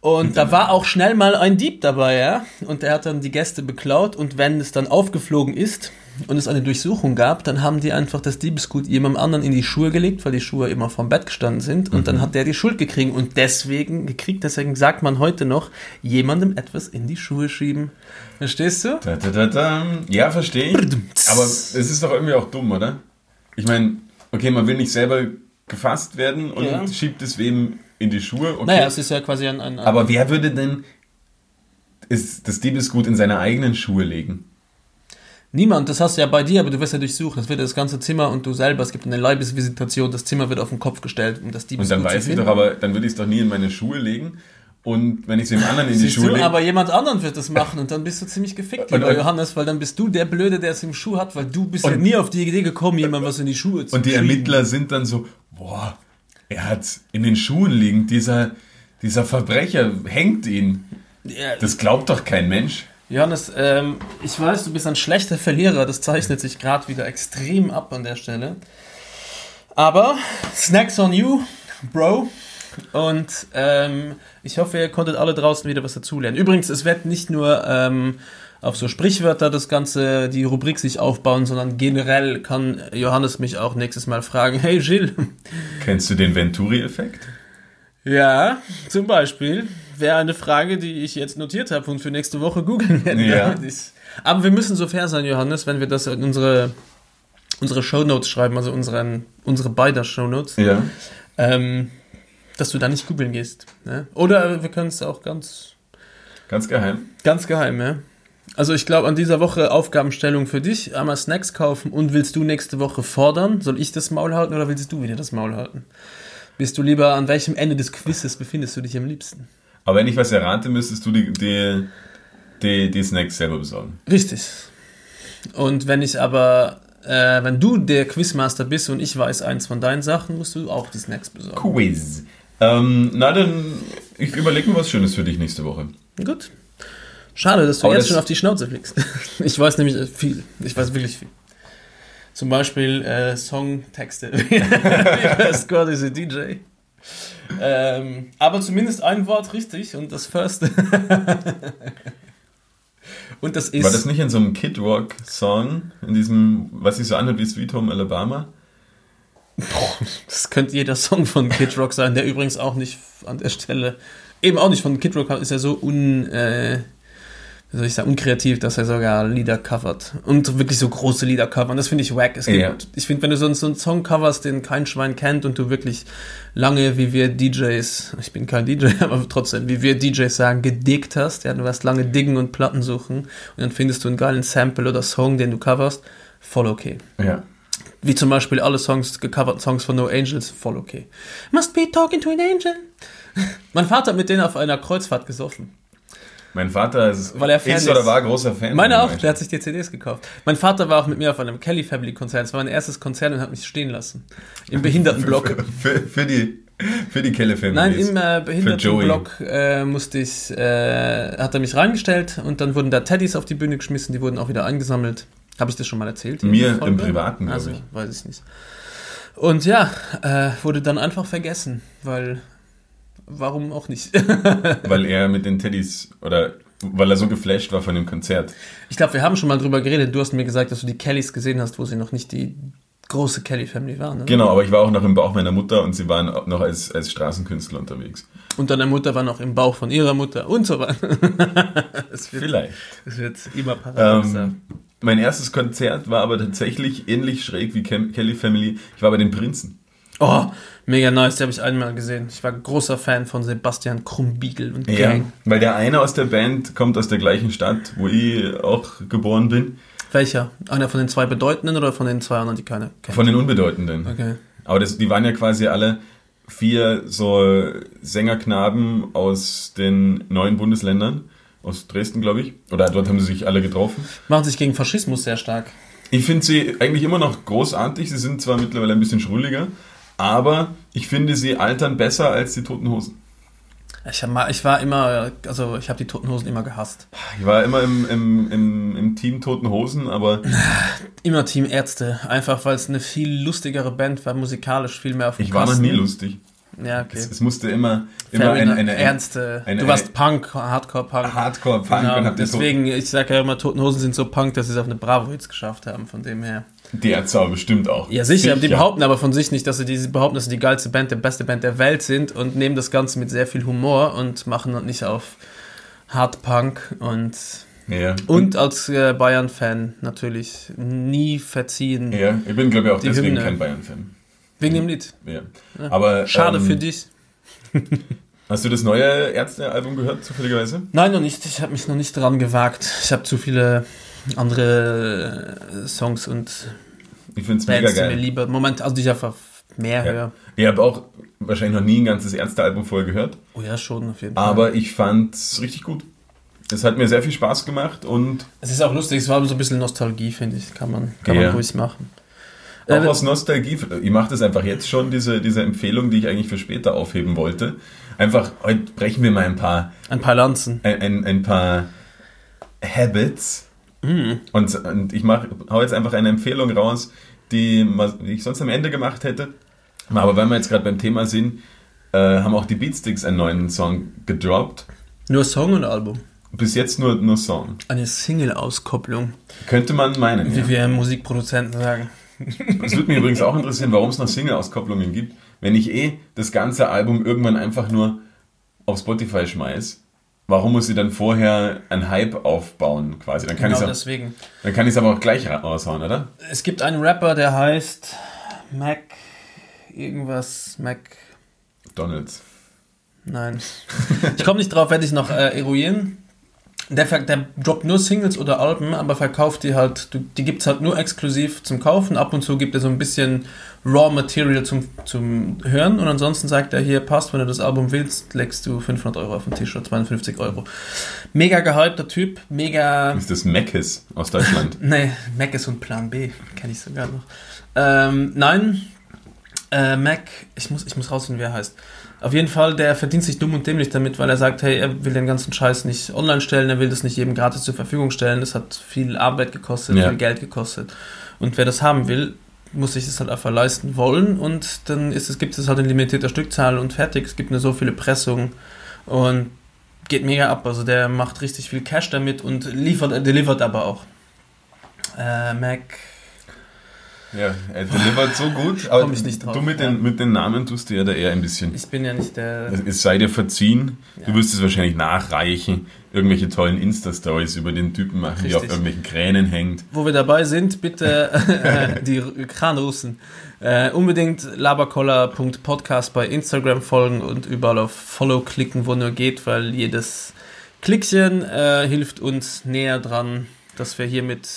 Und da war auch schnell mal ein Dieb dabei, ja. Und der hat dann die Gäste beklaut und wenn es dann aufgeflogen ist und es eine Durchsuchung gab, dann haben die einfach das Diebesgut jemandem anderen in die Schuhe gelegt, weil die Schuhe immer vom Bett gestanden sind und dann hat der die Schuld gekriegt und deswegen gekriegt, deswegen sagt man heute noch, jemandem etwas in die Schuhe schieben. Verstehst du? Da, da, da. Ja, verstehe ich. Aber es ist doch irgendwie auch dumm, oder? Ich meine, okay, man will nicht selber gefasst werden und Ja. schiebt es wem in die Schuhe. Okay. Naja, es ist ja quasi ein, ein, ein Aber wer würde denn ist das Diebesgut in seine eigenen Schuhe legen? Niemand, das hast du ja bei dir, aber du wirst ja durchsucht. Das wird das ganze Zimmer und du selber, es gibt eine Leibesvisitation, das Zimmer wird auf den Kopf gestellt, um das Und Diebesgut dann weiß ich doch, aber dann würde ich es doch nie in meine Schuhe legen. Und wenn ich es dem anderen in die Siehst Schuhe lege. aber jemand anderen wird das machen und dann bist du ziemlich gefickt, Und- lieber und- Johannes, weil dann bist du der Blöde, der es im Schuh hat, weil du bist ja Und- nie auf die Idee gekommen, jemand was in die Schuhe zu Und die. Ermittler sind dann so, boah, er hat in den Schuhen liegen, dieser, dieser Verbrecher hängt ihn. Ja, Das glaubt doch kein Mensch. Johannes, ähm, ich weiß, du bist ein schlechter Verlierer, das zeichnet sich gerade wieder extrem ab an der Stelle. Aber Snacks on you, Bro. Und ähm, ich hoffe, ihr konntet alle draußen wieder was dazulernen. Übrigens, es wird nicht nur ähm, auf so Sprichwörter das Ganze, die Rubrik sich aufbauen, sondern generell kann Johannes mich auch nächstes Mal fragen, hey Gilles, Kennst du den Venturi-Effekt? ja, zum Beispiel, wäre eine Frage, die ich jetzt notiert habe und für nächste Woche googeln werde. Ja. *laughs* Aber wir müssen so fair sein, Johannes, wenn wir das in unsere, unsere Shownotes schreiben, also unseren, unsere beider Shownotes, Ja. ähm, dass du da nicht googeln gehst. Ne? Oder wir können es auch ganz, Ganz geheim. ganz geheim, ja. Also ich glaube, an dieser Woche Aufgabenstellung für dich, einmal Snacks kaufen und willst du nächste Woche fordern? Soll ich das Maul halten oder willst du wieder das Maul halten? Bist du lieber, an welchem Ende des Quizzes befindest du dich am liebsten? Aber wenn ich was errate, müsstest du die, die, die, die Snacks selber besorgen. Richtig. Und wenn ich aber, äh, wenn du der Quizmaster bist und ich weiß eins von deinen Sachen, musst du auch die Snacks besorgen. Quiz. Ähm, na dann, ich überlege mir was Schönes für dich nächste Woche. Gut. Schade, dass du Aber jetzt das- schon auf die Schnauze fliegst. *laughs* Ich weiß nämlich äh, viel. Ich weiß wirklich viel. Zum Beispiel äh, Songtexte. *laughs* A DJ. Ähm, aber zumindest ein Wort richtig und das First. *laughs* und das ist. War das nicht in so einem Kid Rock Song, in diesem, was sich so anhört wie Sweet Home Alabama? Das könnte jeder Song von Kid Rock sein, der übrigens auch nicht an der Stelle, eben auch nicht von Kid Rock ist er so un, äh, wie soll ich sagen, unkreativ, dass er sogar Lieder covert. Und wirklich so große Lieder covern. Das finde ich wack. Es gibt, Ja. Ich finde, wenn du so, einen- so einen Song coverst, den kein Schwein kennt und du wirklich lange, wie wir DJs, ich bin kein DJ, *laughs* aber trotzdem, wie wir DJs sagen, gedickt hast, ja, du wirst lange diggen und Platten suchen und dann findest du einen geilen Sample oder Song, den du coverst, voll okay. Ja. Wie zum Beispiel alle Songs, gecoverten Songs von No Angels, voll okay. Must be talking to an angel. *laughs* mein Vater hat mit denen auf einer Kreuzfahrt gesoffen. Mein Vater ist, Weil er Fan ist oder war großer Fan. Meine von auch, der hat sich die CDs gekauft. Mein Vater war auch mit mir auf einem Kelly Family Konzert. Es war mein erstes Konzert und hat mich stehen lassen. Im *laughs* Behindertenblock. Für, für, für die, für die Kelle Family. Nein, im äh. Behindertenblock äh, musste ich, äh, hat er mich reingestellt und dann wurden da Teddys auf die Bühne geschmissen, die wurden auch wieder eingesammelt. Habe ich das schon mal erzählt? Mir im Privaten, Also, ich. weiß ich nicht. Und ja, äh, wurde dann einfach vergessen, weil, warum auch nicht? *laughs* Weil er mit den Teddys, oder weil er so geflasht war von dem Konzert. ich glaube, wir haben schon mal drüber geredet. Du hast mir gesagt, dass du die Kellys gesehen hast, wo sie noch nicht die große Kelly-Family waren. Ne? Genau, aber ich war auch noch im Bauch meiner Mutter und sie waren noch als, als Straßenkünstler unterwegs. Und deine Mutter war noch im Bauch von ihrer Mutter und so weiter. *laughs* es, wird, Vielleicht. es wird immer paradoxer. Ähm, mein erstes Konzert war aber tatsächlich ähnlich schräg wie Kelly Family. Ich war bei den Prinzen. Oh, mega nice, die habe ich einmal gesehen. Ich war großer Fan von Sebastian Krumbiegel und Gang. weil der eine aus der Band kommt aus der gleichen Stadt, wo ich auch geboren bin. Welcher? Einer von den zwei bedeutenden oder von den zwei anderen, die keine kennen? Von den Unbedeutenden. Okay. Aber das, die waren ja quasi alle vier so Sängerknaben aus den neuen Bundesländern. Aus Dresden, glaube ich. Oder dort haben sie sich alle getroffen. Machen sich gegen Faschismus sehr stark. Ich finde sie eigentlich immer noch großartig. Sie sind zwar mittlerweile ein bisschen schrulliger, aber ich finde sie altern besser als die Toten Hosen. Ich, hab mal, ich war immer, also ich habe die Toten Hosen immer gehasst. Ich war immer im, im, im, im Team Toten Hosen, aber *sighs* Immer Team Ärzte, einfach weil es eine viel lustigere Band war, musikalisch viel mehr auf dem ich war noch Kasten. nie lustig. Ja, okay. Es, es musste immer, immer eine, enough. eine, ernste. eine- du warst eine- Punk, Hardcore-Punk. Hardcore-Punk Genau, und hab die deswegen, ich sage ja immer, Toten Hosen sind so Punk, dass sie es auf eine Bravo jetzt geschafft haben, von dem her. Die Ärzte aber bestimmt auch. Ja, sicher, die behaupten aber von sich nicht, dass sie, die, sie behaupten, dass sie die geilste Band, die beste Band der Welt sind und nehmen das Ganze mit sehr viel Humor und machen das nicht auf Hardpunk und Ja. und als äh, Bayern-Fan natürlich nie verziehen. ja, ich bin, glaube ich, auch deswegen Hymne. kein Bayern-Fan. Wegen dem Lied. Ja. Aber, Schade ähm, für dich. *laughs* Hast du das neue Ärzte-Album gehört, zufälligerweise? Nein, noch nicht. Ich habe mich noch nicht dran gewagt. Ich habe zu viele andere äh, Songs und Ich finde es mega die mir geil. lieber. Moment, also ich einfach mehr Ja. höre. Ich habe auch wahrscheinlich noch nie ein ganzes Ärzte-Album vorher gehört, Oh ja, schon auf jeden Fall. aber ich fand es richtig gut. Es hat mir sehr viel Spaß gemacht und es ist auch lustig, es war so ein bisschen Nostalgie, finde ich. Kann man, kann Ja. man ruhig machen. auch Äh, aus Nostalgie, ich mache das einfach jetzt schon, diese, diese Empfehlung, die ich eigentlich für später aufheben wollte. Einfach, heute brechen wir mal ein paar, Ein paar Lanzen. ein, ein, ein paar Habits Mhm. und, und ich mach, hau jetzt einfach eine Empfehlung raus, die, die ich sonst am Ende gemacht hätte. Aber weil wir jetzt gerade beim Thema sind, äh, haben auch die Beatsticks einen neuen Song gedroppt. Nur Song und Album. Bis jetzt nur, nur Song. Eine Single-Auskopplung, Könnte man meinen. wie Ja. wir Musikproduzenten sagen. Es würde mich übrigens auch interessieren, warum es noch Single-Auskopplungen gibt, wenn ich eh das ganze Album irgendwann einfach nur auf Spotify schmeiß. Warum muss ich dann vorher einen Hype aufbauen, quasi? Dann kann Genau ich deswegen. es aber auch gleich ra- raushauen, oder? Es gibt einen Rapper, der heißt Mac. Irgendwas. Mac. Donalds. Nein. Ich komme nicht drauf, werde ich noch äh, eruieren. Der, der droppt nur Singles oder Alben, aber verkauft die halt, die gibt es halt nur exklusiv zum Kaufen. Ab und zu gibt er so ein bisschen Raw Material zum, zum Hören und ansonsten sagt er, hier passt, wenn du das Album willst, legst du 500 Euro auf den Tisch oder 52 Euro. Mega gehypter Typ, mega... Ist das Meckes aus Deutschland? *laughs* Nee, ist und Plan B, kenne ich sogar noch. Ähm, nein, äh, Mac, ich muss, ich muss rausfinden, wie er heißt. Auf jeden Fall, der verdient sich dumm und dämlich damit, weil er sagt, hey, er will den ganzen Scheiß nicht online stellen, er will das nicht jedem gratis zur Verfügung stellen. Das hat viel Arbeit gekostet, Ja. viel Geld gekostet. Und wer das haben will, muss sich das halt einfach leisten wollen und dann ist es, gibt es halt in limitierter Stückzahl und fertig. Es gibt nur so viele Pressungen und geht mega ab. Also der macht richtig viel Cash damit und liefert, er delivert aber auch. Äh, Mac. Ja, er delivert so gut, aber Komm ich nicht drauf, du mit ja. den, mit den Namen tust du ja da eher ein bisschen. Ich bin ja nicht der. Es sei dir verziehen. Ja. Du wirst es wahrscheinlich nachreichen, irgendwelche tollen Insta-Stories über den Typen machen, die auf Richtig. irgendwelchen Kränen hängt. Wo wir dabei sind, bitte *laughs* äh, die Kranrussen. Äh, unbedingt labercoller.podcast bei Instagram folgen und überall auf Follow klicken, wo nur geht, weil jedes Klickchen äh, hilft uns näher dran, dass wir hiermit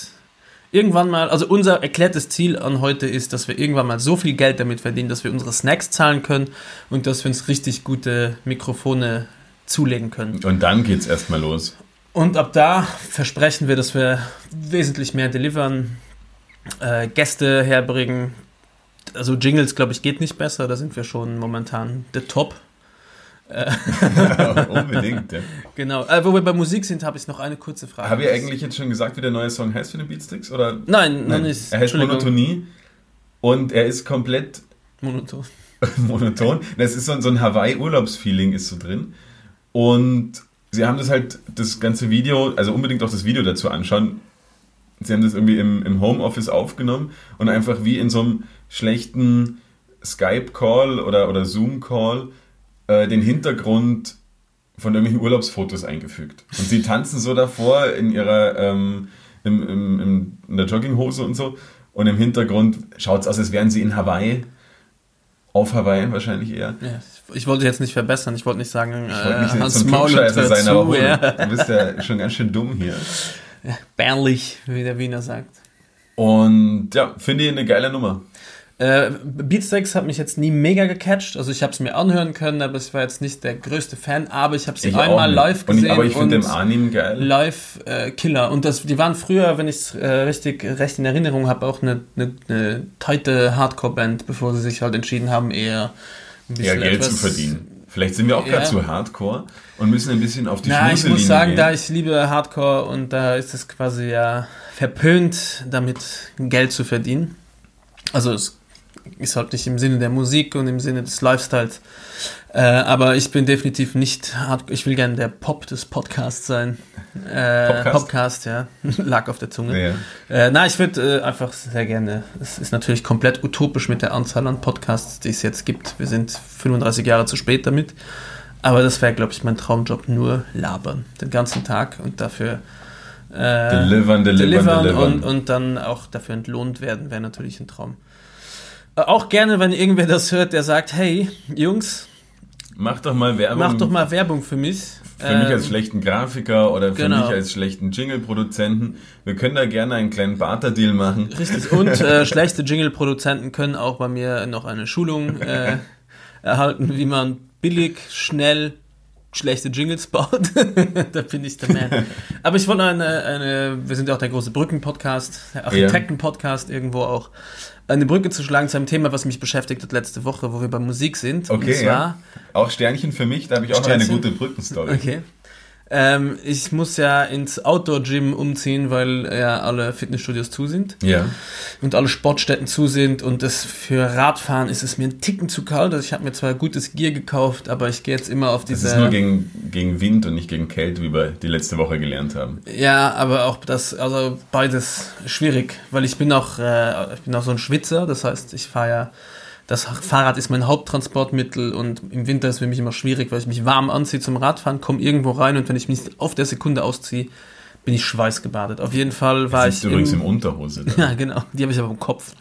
irgendwann mal, also unser erklärtes Ziel an heute ist, dass wir irgendwann mal so viel Geld damit verdienen, dass wir unsere Snacks zahlen können und dass wir uns richtig gute Mikrofone zulegen können. Und dann geht's erstmal los. Und ab da versprechen wir, dass wir wesentlich mehr delivern, äh, Gäste herbringen. Also Jingles, glaube ich, geht nicht besser. Da sind wir schon momentan der Top. *laughs* Unbedingt. Ja. Genau. Äh, wo wir bei Musik sind, habe ich noch eine kurze Frage. Habe ich eigentlich jetzt schon gesagt, wie der neue Song heißt für den Beatsticks? Oder? Nein, noch Nein, nicht. er heißt. Monotonie und er ist komplett Monoton. *laughs* monoton. Das ist so, ein- so ein Hawaii-Urlaubsfeeling ist so drin. Und sie haben das halt, das ganze Video, also unbedingt auch das Video dazu anschauen. Sie haben das irgendwie im, im Homeoffice aufgenommen und einfach wie in so einem schlechten Skype-Call oder, oder Zoom-Call äh, den Hintergrund von irgendwelchen Urlaubsfotos eingefügt. Und sie tanzen so davor in ihrer ähm, im, im, im, in der Jogginghose und so. Und im Hintergrund schaut es aus, als wären sie in Hawaii. Auf Hawaii wahrscheinlich eher. Ja, ich, wollte jetzt nicht verbessern. Ich wollte nicht sagen, Ich wollte äh, nicht jetzt Hans so Maul sein, aber zu, hol, ja. du bist ja schon ganz schön dumm hier. Bärlich, wie der Wiener sagt. Und ja, finde ich eine geile Nummer. Äh, Beatsteaks hat mich jetzt nie mega gecatcht. Also ich habe es mir anhören können, aber ich war jetzt nicht der größte Fan. Aber ich habe sie einmal live Und gesehen. ich, aber ich finde und den Arnim geil. Live äh, Killer. Und das, die waren früher, wenn ich es äh, richtig recht in Erinnerung habe, auch eine, eine, eine tighte Hardcore-Band, bevor sie sich halt entschieden haben, eher ein bisschen Geld zu verdienen. Vielleicht sind wir auch Ja. gerade zu hardcore und müssen ein bisschen auf die Na, ich muss sagen, gehen. da ich liebe Hardcore und da ist es quasi ja verpönt, damit Geld zu verdienen. Also es ist halt nicht im Sinne der Musik und im Sinne des Lifestyles. Äh, aber ich bin definitiv nicht hard, ich will gerne der Pop des Podcasts sein. Äh, Podcast? Podcast, ja. *laughs* Lag auf der Zunge. Ja. Äh, na, ich würde äh, einfach sehr gerne. Es ist natürlich komplett utopisch mit der Anzahl an Podcasts, die es jetzt gibt. Wir sind 35 Jahre zu spät damit. Aber das wäre, glaube ich, mein Traumjob, nur labern. Den ganzen Tag und dafür äh, Delivern, delivern, delivern delivern. und, und dann auch dafür entlohnt werden, wäre natürlich ein Traum. Auch gerne, wenn irgendwer das hört, der sagt, hey, Jungs, Mach doch mal Werbung. mach doch mal Werbung für mich. Für mich Ähm, als schlechten Grafiker oder für genau. mich als schlechten Jingle-Produzenten. Wir können da gerne einen kleinen Barter-Deal machen. Richtig. Und äh, *laughs* schlechte Jingle-Produzenten können auch bei mir noch eine Schulung äh, erhalten, wie man billig, schnell schlechte Jingles baut. *laughs* da bin ich der Man. Aber ich wollte eine, eine, wir sind ja auch der große Brücken-Podcast, der Architekten-Podcast irgendwo auch, eine Brücke zu schlagen zu einem Thema, was mich beschäftigt hat letzte Woche, wo wir bei Musik sind. Okay, Und zwar, ja. Auch Sternchen für mich, da habe ich auch noch eine Sternchen? gute Brückenstory. Okay. Ähm, ich muss ja ins Outdoor-Gym umziehen, weil ja alle Fitnessstudios zu sind Ja. und alle Sportstätten zu sind und das für Radfahren ist es mir ein Ticken zu kalt. Also ich habe mir zwar gutes Gear gekauft, aber ich gehe jetzt immer auf Das diese. ist nur gegen, gegen Wind und nicht gegen Kälte, wie wir die letzte Woche gelernt haben. ja, aber auch das, also beides schwierig, weil ich bin auch, äh, ich bin auch so ein Schwitzer. Das heißt, ich fahre ja. Das Fahrrad ist mein Haupttransportmittel und im Winter ist es für mich immer schwierig, weil ich mich warm anziehe zum Radfahren, komme irgendwo rein und wenn ich mich auf der Sekunde ausziehe, bin ich schweißgebadet. Auf jeden Fall war Du ich. sitzt übrigens im- im Unterhose. Da. *laughs* Ja, genau. Die habe ich aber im Kopf.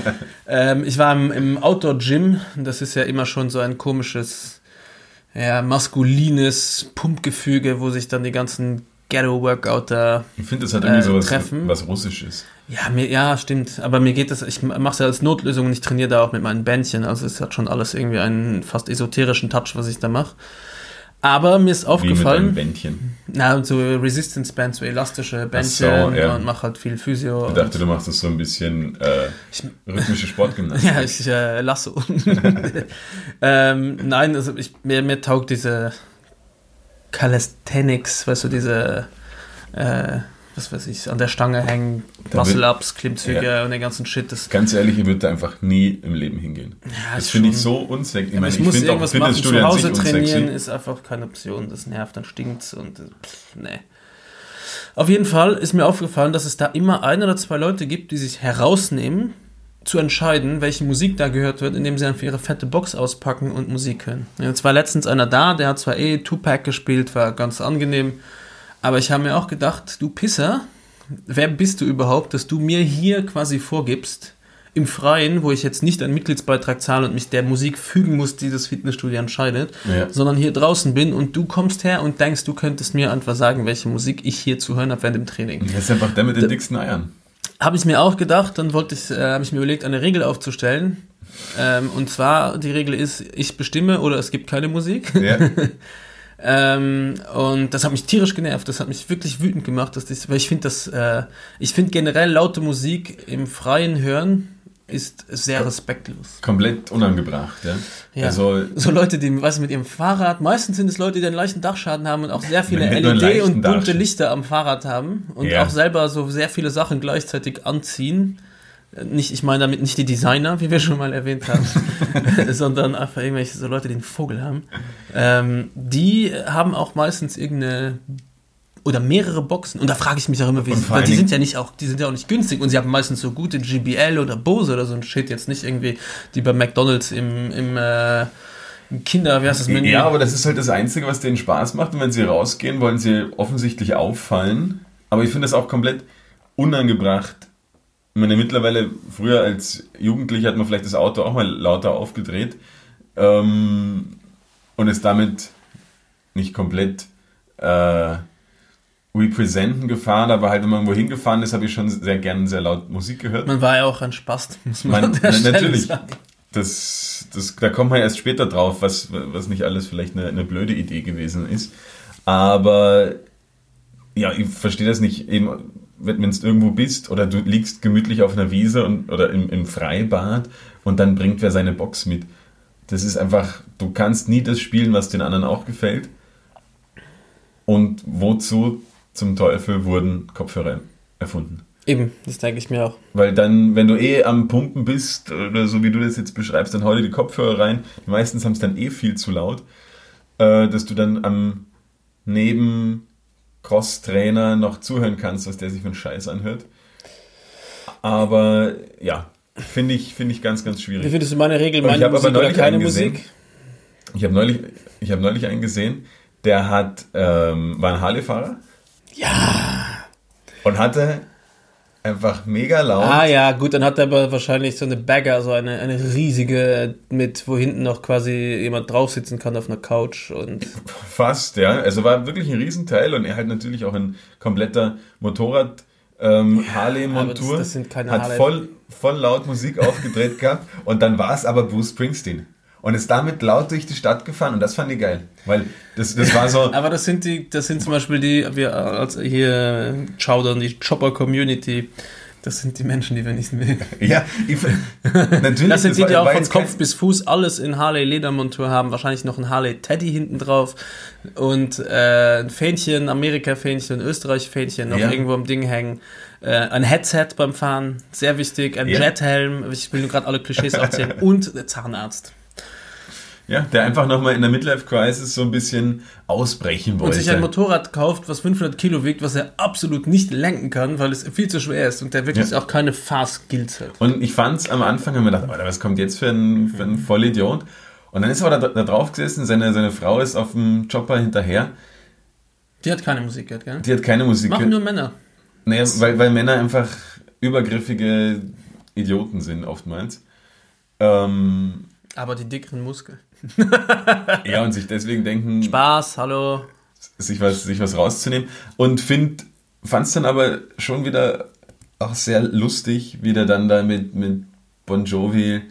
*laughs* ähm, ich war im, im Outdoor-Gym. Das ist ja immer schon so ein komisches, ja, maskulines Pumpgefüge, wo sich dann die ganzen Ghetto-Workouter. Ich finde, das hat irgendwie Äh, sowas Treffen. was Russisches. Ja, mir, ja, stimmt. Aber mir geht das, ich mache es ja als Notlösung und ich trainiere da auch mit meinen Bändchen. Also es hat schon alles irgendwie einen fast esoterischen Touch, was ich da mache. Aber mir ist Wie mit aufgefallen, Bändchen. na, so Resistance Bands, so elastische Bändchen so, ja. und mache halt viel Physio. Ich dachte, du machst das so ein bisschen äh, rhythmische Sportgymnastik. *laughs* Ja, ich äh, lasse. *laughs* ähm, nein, also ich, mir, mir taugt diese Calisthenics, weißt du, diese, äh, was weiß ich, an der Stange hängen, Muscle-Ups, Klimmzüge Ja. und den ganzen Shit. Das, Ganz ehrlich, ich würde da einfach nie im Leben hingehen. das ist finde ich so unsexy. Ich, meine, ich ich muss finde auch irgendwas machen, zu Hause trainieren unsexy. ist einfach keine Option, das nervt, dann stinkt's und äh, pff, nee. Auf jeden Fall ist mir aufgefallen, dass es da immer ein oder zwei Leute gibt, die sich herausnehmen, zu entscheiden, welche Musik da gehört wird, indem sie einfach ihre fette Box auspacken und Musik hören. Jetzt war letztens einer da, der hat zwar eh Tupac gespielt, war ganz angenehm, aber ich habe mir auch gedacht, du Pisser, wer bist du überhaupt, dass du mir hier quasi vorgibst, im Freien, wo ich jetzt nicht einen Mitgliedsbeitrag zahle und mich der Musik fügen muss, die das Fitnessstudio entscheidet, Ja. sondern hier draußen bin und du kommst her und denkst, du könntest mir einfach sagen, welche Musik ich hier zu hören habe während dem Training. Das ist einfach der mit den dicksten Eiern. Habe ich mir auch gedacht, dann wollte ich, äh, habe ich mir überlegt, eine Regel aufzustellen. Ähm, und zwar, die Regel ist, ich bestimme oder es gibt keine Musik. Ja. *laughs* Ähm, und das hat mich tierisch genervt. Das hat mich wirklich wütend gemacht, dass das, weil ich finde das, äh, ich finde generell laute Musik im freien Hören ist sehr respektlos. Komplett unangebracht, ja. Ja. Also, So Leute, die, du, mit ihrem Fahrrad, meistens sind es Leute, die einen leichten Dachschaden haben und auch sehr viele einem LED und bunte Dachschaden. Lichter am Fahrrad haben und Ja. auch selber so sehr viele Sachen gleichzeitig anziehen. Nicht, ich meine damit nicht die Designer, wie wir schon mal erwähnt haben, *laughs* *laughs* sondern einfach irgendwelche so Leute, die einen Vogel haben. Ähm, die haben auch meistens irgendeine oder mehrere Boxen. Und da frage ich mich auch immer, wie weil die sind ja nicht auch, die sind ja auch nicht günstig und sie haben meistens so gute GBL oder Bose oder so ein Shit, jetzt nicht irgendwie die bei McDonalds im, im, äh, Kinder, wie heißt das Menü? ja, aber das ist halt das Einzige, was denen Spaß macht. Und wenn sie rausgehen, wollen sie offensichtlich auffallen. Aber ich finde das auch komplett unangebracht. Ich meine, mittlerweile, früher als Jugendlicher hat man vielleicht das Auto auch mal lauter aufgedreht ähm, und ist damit nicht komplett äh, representen gefahren, aber halt, wenn man wohin gefahren ist, habe ich schon sehr gerne sehr laut Musik gehört. Man war ja auch ein Spast, muss man, Man, na, natürlich. sagen. Das, das, da kommt man erst später drauf, was, was nicht alles vielleicht eine, eine blöde Idee gewesen ist. Aber ja, ich verstehe das nicht. Eben, wenn du irgendwo bist oder du liegst gemütlich auf einer Wiese und, oder im, im Freibad und dann bringt wer seine Box mit. Das ist einfach, du kannst nie das spielen, was den anderen auch gefällt. Und wozu zum Teufel wurden Kopfhörer erfunden? Eben, das denke ich mir auch. Weil dann, wenn du eh am Pumpen bist, oder so wie du das jetzt beschreibst, dann hau dir die Kopfhörer rein. Die meistens haben es dann eh viel zu laut, äh, dass du dann am neben Cross-Trainer noch zuhören kannst, was der sich für einen Scheiß anhört. Aber ja, finde ich, finde ich ganz, ganz Wie schwierig. findest du meine Regel, Und ich meine habe aber neulich keine einen gesehen. Musik? Ich habe neulich, ich hab neulich einen gesehen, der hat, ähm, war ein Harley-Fahrer. Ja. Und hatte einfach mega laut. Ah ja, gut, dann hat er aber wahrscheinlich so eine Bagger, so eine, eine riesige, mit wo hinten noch quasi jemand drauf sitzen kann auf einer Couch und *laughs* Fast, ja. Also war wirklich ein Riesenteil und er halt natürlich auch ein kompletter Motorrad ähm, Harley-Montur. sind keine hat Harley- voll, voll laut Musik aufgedreht gehabt und dann war es aber Bruce Springsteen. Und ist damit laut durch die Stadt gefahren und das fand ich geil. Weil das, das war so. *laughs* Aber das sind die, das sind zum Beispiel die, wir als hier schaudern, die Chopper-Community, das sind die Menschen, die wir nicht mögen. *laughs* ja, ich, natürlich. Das sind die, die auch von Kopf bis Fuß alles in Harley-Ledermontur haben, wahrscheinlich noch ein Harley-Teddy hinten drauf und äh, ein Fähnchen, Amerika-Fähnchen, Österreich-Fähnchen noch Ja. irgendwo am Ding hängen. Äh, ein Headset beim Fahren, sehr wichtig, ein Ja. Jethelm, ich will nur gerade alle Klischees aufzählen, *laughs* und der Zahnarzt. Ja, der einfach nochmal in der Midlife-Crisis so ein bisschen ausbrechen Und wollte. sich ein Motorrad kauft, was 500 Kilo wiegt, was er absolut nicht lenken kann, weil es viel zu schwer ist und der wirklich Ja. auch keine Fahr-Skills hat. Und ich fand es am Anfang, haben wir gedacht, Alter, was kommt jetzt für ein, für ein Vollidiot? Und dann ist er aber da, da drauf gesessen, seine, seine Frau ist auf dem Chopper hinterher. Die hat keine Musik gehört, gell? Die hat keine Musik. Machen nur Männer. Naja, weil, weil Männer einfach übergriffige Idioten sind, oftmals. Ähm, Aber die dickeren Muskeln. *laughs* ja, und sich deswegen denken, Spaß, hallo. sich was, sich was rauszunehmen. Und find, fand's dann aber schon wieder auch sehr lustig, wie der dann da mit, mit Bon Jovi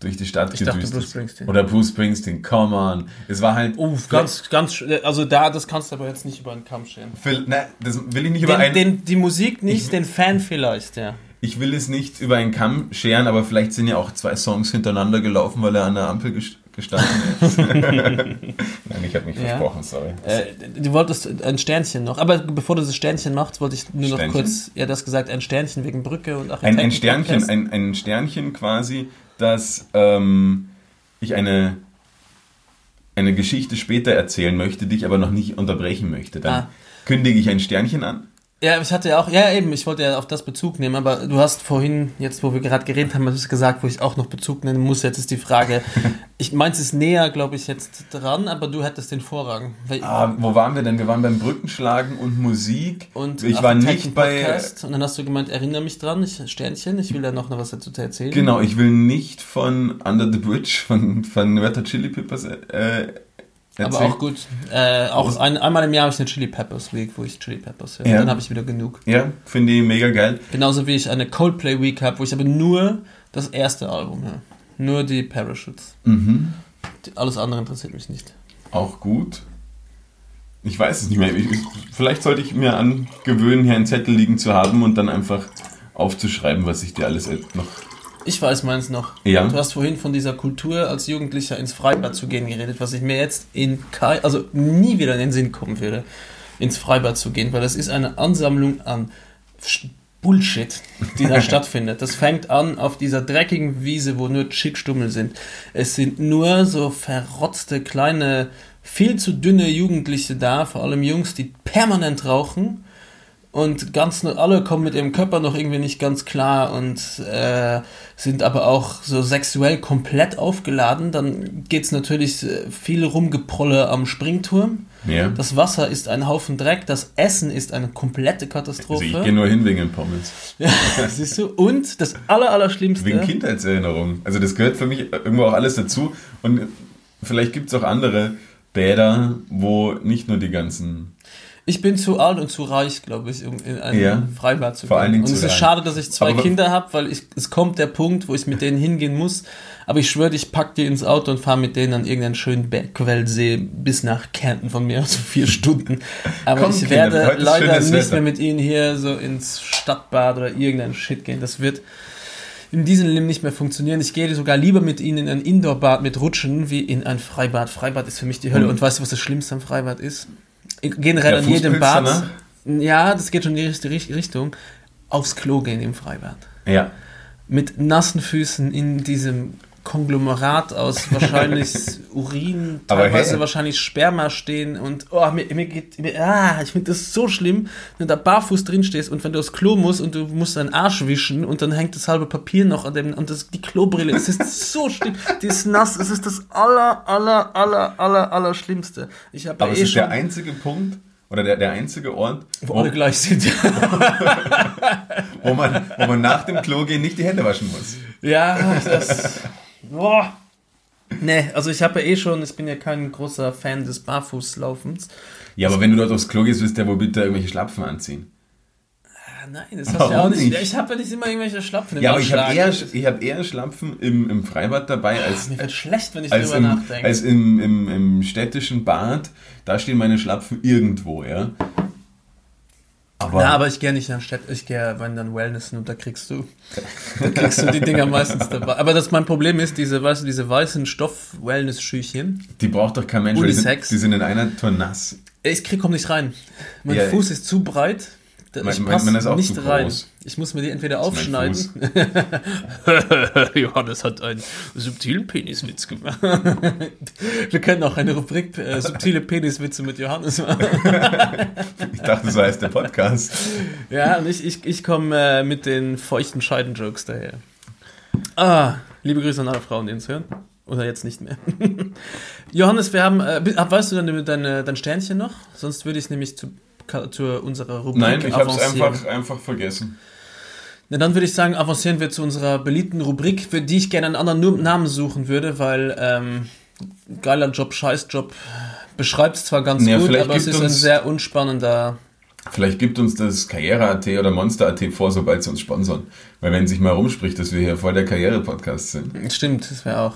durch die Stadt Ich dachte gedüst Bruce ist. Springsteen. Oder Bruce Springsteen, come on. Es war halt. Uff, ganz, ganz, also da, das kannst du aber jetzt nicht über den Kamm scheren. Phil, ne, das will ich nicht über Den, einen. den, die Musik nicht, den Fan vielleicht, ja. Ich will es nicht über einen Kamm scheren, aber vielleicht sind ja auch zwei Songs hintereinander gelaufen, weil er an der Ampel ges- gestanden ist. *laughs* Nein, ich habe mich Ja. versprochen, sorry. Äh, du wolltest ein Sternchen noch, aber bevor du das Sternchen machst, wollte ich nur noch Sternchen? kurz, ja, das gesagt, ein Sternchen wegen Brücke und Ein, Architekten. ein Sternchen, ein, ein Sternchen quasi, dass ähm, ich eine, eine Geschichte später erzählen möchte, die ich aber noch nicht unterbrechen möchte. Dann Ah. kündige ich ein Sternchen an. Ja, ich hatte ja auch, ja eben, ich wollte ja auf das Bezug nehmen, aber du hast vorhin, jetzt wo wir gerade geredet haben, hast du gesagt, wo ich auch noch Bezug nehmen muss. Jetzt ist die Frage, *laughs* ich meins ist näher, glaube ich, jetzt dran, aber du hättest den Vorrang. Ah, wo waren wir denn? Wir waren beim Brückenschlagen und Musik. und ich war nicht bei. Podcast. Und dann hast du gemeint, erinnere mich dran, ich, Sternchen, ich will da noch was dazu erzählen. Genau, ich will nicht von Under the Bridge von, von Red Hot Chili Peppers äh, erzählen. Aber auch gut. Äh, auch ein, einmal im Jahr habe ich eine Chili Peppers Week, wo ich Chili Peppers höre. Ja. Dann habe ich wieder genug. Ja, finde ich mega geil. Genauso wie ich eine Coldplay Week habe, wo ich aber nur das erste Album höre. Nur die Parachutes. Mhm. Alles andere interessiert mich nicht. Auch gut. Ich weiß es nicht mehr. Ich, vielleicht sollte ich mir angewöhnen, hier einen Zettel liegen zu haben und dann einfach aufzuschreiben, was ich dir alles noch. Ich weiß meins noch. Ja. Du hast vorhin von dieser Kultur als Jugendlicher ins Freibad zu gehen geredet, was ich mir jetzt in Kai, also nie wieder in den Sinn kommen würde, ins Freibad zu gehen, weil das ist eine Ansammlung an Bullshit, die da *laughs* stattfindet. Das fängt an auf dieser dreckigen Wiese, wo nur Chickstummel sind. Es sind nur so verrotzte kleine, viel zu dünne Jugendliche da, vor allem Jungs, die permanent rauchen und ganz alle kommen mit ihrem Körper noch irgendwie nicht ganz klar und äh, sind aber auch so sexuell komplett aufgeladen. Dann geht's natürlich äh, viel Rumgeprolle am Springturm. Ja. Das Wasser ist ein Haufen Dreck, das Essen ist eine komplette Also Katastrophe. ich gehe nur hin wegen den Pommes. ja, *laughs* siehst du? Und das aller, Allerschlimmste. Wegen Kindheitserinnerungen. Also das gehört für mich irgendwo auch alles dazu. Und vielleicht gibt es auch andere Bäder, wo nicht nur die ganzen. Ich bin zu alt und zu reich, glaube ich, um in ein Ja. Freibad zu Vor gehen. allen Dingen und es ist reich. schade, dass ich zwei Aber- Kinder habe, weil ich, es kommt der Punkt, wo ich mit denen hingehen muss. Aber ich schwöre, ich pack die ins Auto und fahre mit denen an irgendeinen schönen Bergquellsee bis nach Kärnten von mir, also *laughs* vier Stunden. Aber Komm, ich Kinder, werde leider nicht Wetter. mehr mit ihnen hier so ins Stadtbad oder irgendein Shit gehen. Das wird in diesem Leben nicht mehr funktionieren. Ich gehe sogar lieber mit ihnen in ein Indoor-Bad mit Rutschen wie in ein Freibad. Freibad ist für mich die Hölle. Mhm. Und weißt du, was das Schlimmste am Freibad ist? Generell Der an jedem Bad. danach? Ja, das geht schon in die richtige Richt- Richtung. Aufs Klo gehen im Freibad. Ja. Mit nassen Füßen in diesem Konglomerat aus wahrscheinlich *laughs* Urin, teilweise hey. wahrscheinlich Sperma stehen und oh, mir, mir geht, mir, ah, ich finde das so schlimm, wenn du da barfuß drin stehst und wenn du aufs Klo musst und du musst deinen Arsch wischen und dann hängt das halbe Papier noch an dem, und das, die Klobrille, es ist so schlimm, die ist nass, es ist das aller, aller, aller, aller, aller Schlimmste. Ich habe Aber ja es eh ist schon, der einzige Punkt oder der, der einzige Ort, wo wo, alle gleich sind. *laughs* wo, man, wo man nach dem Klo gehen nicht die Hände waschen muss. Ja, das. Boah. Nee, also ich habe ja eh schon, ich bin ja kein großer Fan des Barfußlaufens. Ja, aber wenn du dort aufs Klo gehst, willst du ja wohl bitte irgendwelche Schlapfen anziehen. Ah, nein, das hast du ja auch nicht. nicht? Ich habe ja nicht immer irgendwelche Schlapfen im Ja, aber ich habe eher, ich hab eher Schlapfen im, im Freibad dabei als, Mir wird schlecht, wenn ich als, drüber im, nachdenke. als im, im, im städtischen Bad. Da stehen meine Schlapfen irgendwo, ja. Aber, Na, aber ich gehe nicht an Städt, ich gehe, wenn dann Wellnessen und da kriegst du, *laughs* da kriegst du die Dinger meistens dabei. Aber das mein Problem ist, diese, weißt du, diese weißen Stoff-Wellness-Schüchchen. die braucht doch kein Mensch, die sind, die sind in einer Tour nass. Ich krieg, komm nicht rein. Mein Ja, Fuß ist zu breit. Mein- Ich mein- passe meiner ist auch nicht rein. groß. Ich muss mir die entweder Mein aufschneiden. Johannes *laughs* hat einen subtilen Peniswitz gemacht. *laughs* Wir können auch eine Rubrik äh, subtile Peniswitze mit Johannes machen. *laughs* Ich dachte, so heißt der Podcast. Ja, und ich, ich, ich komme äh, mit den feuchten Scheidenjokes daher. Ah, liebe Grüße an alle Frauen, die uns hören. Oder jetzt nicht mehr. Johannes, wir haben, äh, weißt du dann deine, dein Sternchen noch? Sonst würde ich es nämlich zu, zu unserer Rubrik Nein, ich habe es einfach, einfach vergessen. Na, dann würde ich sagen, avancieren wir zu unserer beliebten Rubrik, für die ich gerne einen anderen Namen suchen würde, weil ähm, geiler Job, Scheißjob beschreibt es zwar ganz Ja, gut, aber es ist ein sehr unspannender. Vielleicht gibt uns das Karriere.at oder Monster.at vor, sobald sie uns sponsern. Weil wenn sich mal rumspricht, dass wir hier voll der Karriere-Podcast sind. Stimmt, das wäre auch.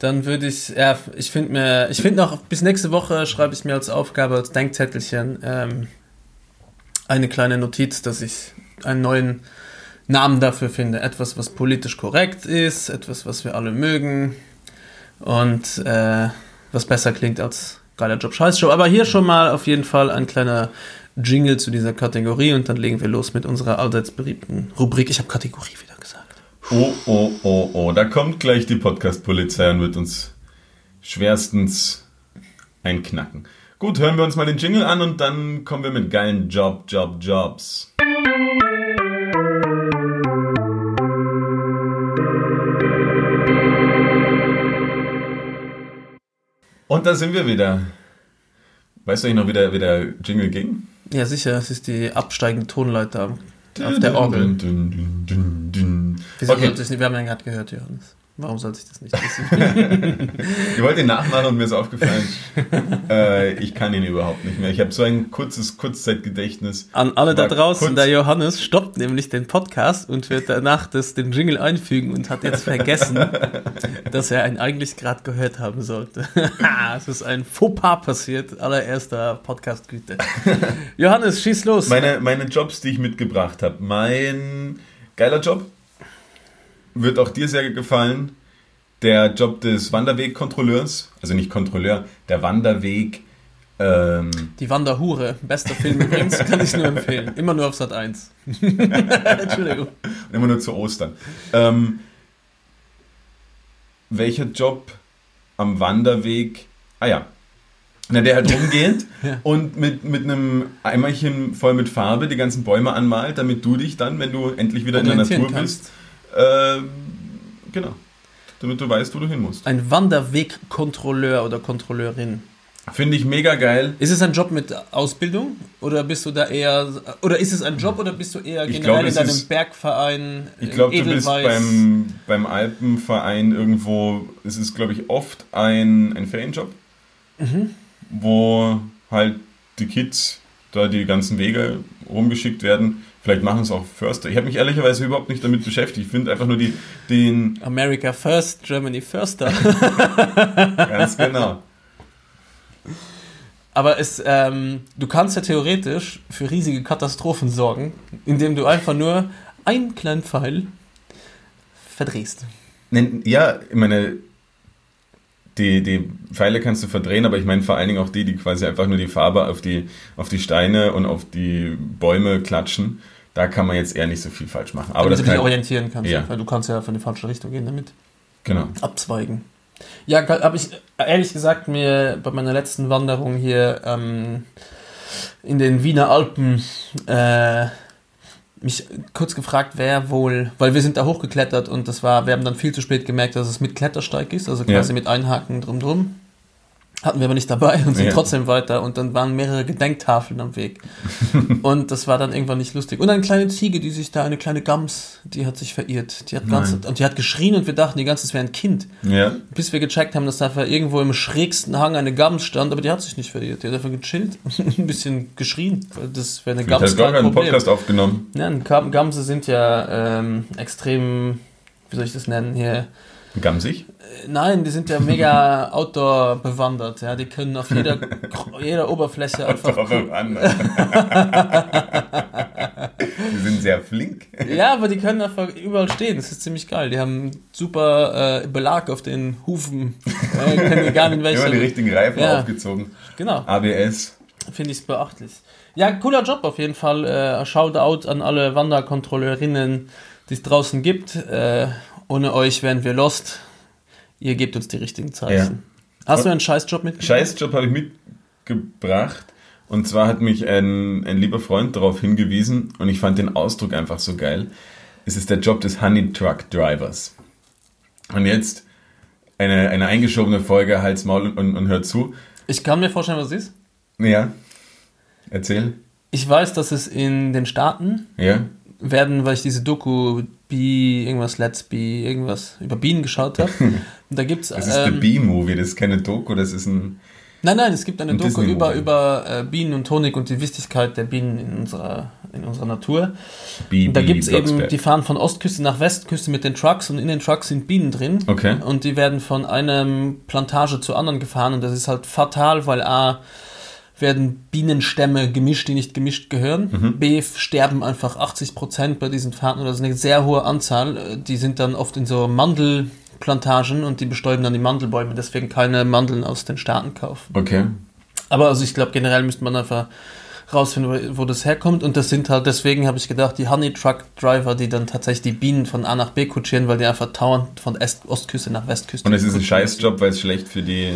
Dann würde ich, ja, ich finde mir, ich finde noch, bis nächste Woche schreibe ich mir als Aufgabe, als Denkzettelchen, ähm, eine kleine Notiz, dass ich einen neuen Namen dafür finde. Etwas, was politisch korrekt ist, etwas, was wir alle mögen und äh, was besser klingt als geiler Job, Scheißjob. Aber hier schon mal auf jeden Fall ein kleiner Jingle zu dieser Kategorie und dann legen wir los mit unserer allseits beliebten Rubrik. Ich habe Kategorie wieder. Oh, oh, oh, oh. Da kommt gleich die Podcast-Polizei und wird uns schwerstens einknacken. Gut, hören wir uns mal den Jingle an und dann kommen wir mit geilen Job, Job, Jobs. Und da sind wir wieder. Weißt du eigentlich noch, wie der, wie der Jingle ging? Ja, sicher, es ist die absteigende Tonleiter auf der Orgel. Dün, dün, dün, dün. Wieso Okay, nicht, wir haben ja gerade gehört, Johannes. Warum sollte ich das nicht wissen? *laughs* ich wollte ihn nachmachen und mir ist aufgefallen, *laughs* äh, ich kann ihn überhaupt nicht mehr. Ich habe so ein kurzes Kurzzeitgedächtnis. An alle da draußen, kurz- der Johannes stoppt nämlich den Podcast und wird danach das, den Jingle einfügen und hat jetzt vergessen, *laughs* dass er ihn eigentlich gerade gehört haben sollte. es ist ein Fauxpas passiert, allererster Podcast-Güte. Johannes, schieß los. Meine, meine Jobs, die ich mitgebracht habe. Mein geiler Job wird auch dir sehr gefallen. Der Job des Wanderwegkontrolleurs, also nicht Kontrolleur, der Wanderweg. Ähm, Die Wanderhure, bester Film übrigens, *laughs* kann ich nur empfehlen. Immer nur auf Sat 1. *laughs* Entschuldigung. Und immer nur zu Ostern. Ähm, welcher Job am Wanderweg? Ah ja. Na, der halt *laughs* rumgeht Ja. und mit, mit einem Eimerchen voll mit Farbe die ganzen Bäume anmalt, damit du dich dann, wenn du endlich wieder in der Natur kannst. bist, ähm, genau. Damit du weißt, wo du hin musst. Ein Wanderwegkontrolleur oder Kontrolleurin. Finde ich mega geil. Ist es ein Job mit Ausbildung oder bist du da eher oder ist es ein Job oder bist du eher Ich generell glaub, in deinem ist- Bergverein? Ich glaube, du bist beim, beim Alpenverein irgendwo, es ist, glaube ich, oft ein, ein Ferienjob, Mhm. wo halt die Kids da die ganzen Wege rumgeschickt werden. Vielleicht machen es auch Förster. Ich habe mich ehrlicherweise überhaupt nicht damit beschäftigt. Ich finde einfach nur die, den, America First, Germany Firster. *laughs* ganz genau. Aber es, ähm, du kannst ja theoretisch für riesige Katastrophen sorgen, indem du einfach nur einen kleinen Pfeil verdrehst. Ja, ich meine, die, die Pfeile kannst du verdrehen, aber ich meine vor allen Dingen auch die, die quasi einfach nur die Farbe auf die, auf die Steine und auf die Bäume klatschen. Da kann man jetzt eher nicht so viel falsch machen. Aber damit das du dich kann, orientieren kannst, Ja. weil du kannst ja von die falsche Richtung gehen damit. genau. abzweigen. Ja, habe ich ehrlich gesagt mir bei meiner letzten Wanderung hier ähm, in den Wiener Alpen äh, mich kurz gefragt, wer wohl, weil wir sind da hochgeklettert und das war, wir haben dann viel zu spät gemerkt, dass es mit Klettersteig ist, also quasi Ja. mit Einhaken drum drum. Hatten wir aber nicht dabei und sind Ja. trotzdem weiter und dann waren mehrere Gedenktafeln am Weg. *laughs* und das war dann irgendwann nicht lustig. Und eine kleine Ziege, die sich da, eine kleine Gams, die hat sich verirrt. Die hat ganz, und die hat geschrien und wir dachten die ganze, es wäre ein Kind. Ja. Bis wir gecheckt haben, dass da irgendwo im schrägsten Hang eine Gams stand, aber die hat sich nicht verirrt. Die hat einfach gechillt, *laughs* ein bisschen geschrien, das wäre eine Ich Gams habe gar kein keinen. Podcast aufgenommen. Ja, Gam- Gamse sind ja ähm, extrem, wie soll ich das nennen hier? Gamsig? Äh, Nein, die sind ja mega *laughs* Outdoor bewandert. Ja, die können auf jeder, jeder Oberfläche einfach. *laughs* Die sind sehr flink. Ja, aber die können einfach überall stehen. Das ist ziemlich geil. Die haben super äh, Belag auf den Hufen. Äh, können egal in *laughs* Immer die richtigen Reifen Ja. aufgezogen. Genau. ABS. Finde ich beachtlich. Ja, cooler Job auf jeden Fall. Äh, Shoutout an alle Wanderkontrolleurinnen, die es draußen gibt. Äh, ohne euch wären wir lost. Ihr gebt uns die richtigen Zeichen. Hast du einen Scheißjob mit? Scheißjob habe ich mitgebracht. Und zwar hat mich ein, ein lieber Freund darauf hingewiesen und ich fand den Ausdruck einfach so geil. Es ist der Job des Honey Truck Drivers. Und jetzt eine, eine eingeschobene Folge, Hals, Maul und, und hört zu. Ich kann mir vorstellen, was es ist. Ja, erzähl. Ich weiß, dass es in den Staaten Ja, werden, weil ich diese Doku Bee, irgendwas Let's Bee, irgendwas über Bienen geschaut habe. Und *laughs* da gibt's das ist der ähm, B-Movie, das ist keine Doku, das ist ein, Nein, nein, es gibt eine Ein Doku über, über äh, Bienen und Honig und die Wichtigkeit der Bienen in unserer, in unserer Natur. Bibi Und da gibt es eben, die fahren von Ostküste nach Westküste mit den Trucks und in den Trucks sind Bienen drin. Okay. Und die werden von einem Plantage zur anderen gefahren und das ist halt fatal, weil A, werden Bienenstämme gemischt, die nicht gemischt gehören. Mhm. B, sterben einfach 80 Prozent bei diesen Fahrten oder das ist eine sehr hohe Anzahl. Die sind dann oft in so Mandelplantagen und die bestäuben dann die Mandelbäume, deswegen keine Mandeln aus den Staaten kaufen. Okay. Aber also ich glaube, generell müsste man einfach rausfinden, wo- das herkommt. Und das sind halt, deswegen habe ich gedacht, die Honey Truck Driver, die dann tatsächlich die Bienen von A nach B kutschieren, weil die einfach dauernd von Est Ostküste nach Westküste Und es ist ein. Scheißjob, weil es schlecht für die.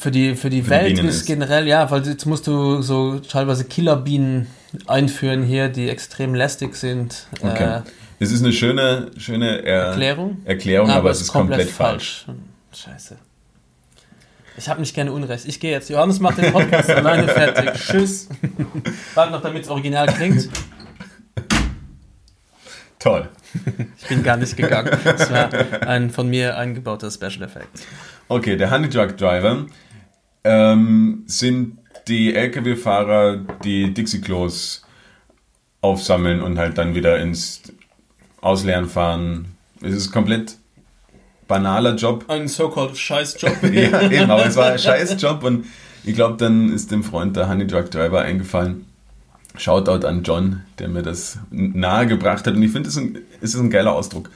Für die, für die für die Welt Bienen ist generell, ja, weil jetzt musst du so teilweise Killerbienen einführen hier, die extrem lästig sind. Okay. Äh, Es ist eine schöne, schöne er Erklärung? Erklärung, aber, es ist komplett, falsch. Scheiße. Ich habe nicht gerne Unrecht. Ich gehe jetzt. Johannes macht den Podcast *laughs* alleine fertig. Tschüss. Warte noch, damit es original klingt. Toll. Ich bin gar nicht gegangen. Das war ein von mir eingebauter Special Effect. Okay, der Honey Truck Driver ähm, sind die LKW-Fahrer, die Dixie-Klos aufsammeln und halt dann wieder ins Ausleeren fahren. Es ist komplett banaler Job. Ein so-called Scheißjob. *laughs* ja, eben, aber es war ein scheiß Job und ich glaube, dann ist dem Freund der Honey Truck Driver eingefallen. Shoutout an John, der mir das nahegebracht hat und ich finde, es ist ein, es ist ein geiler Ausdruck.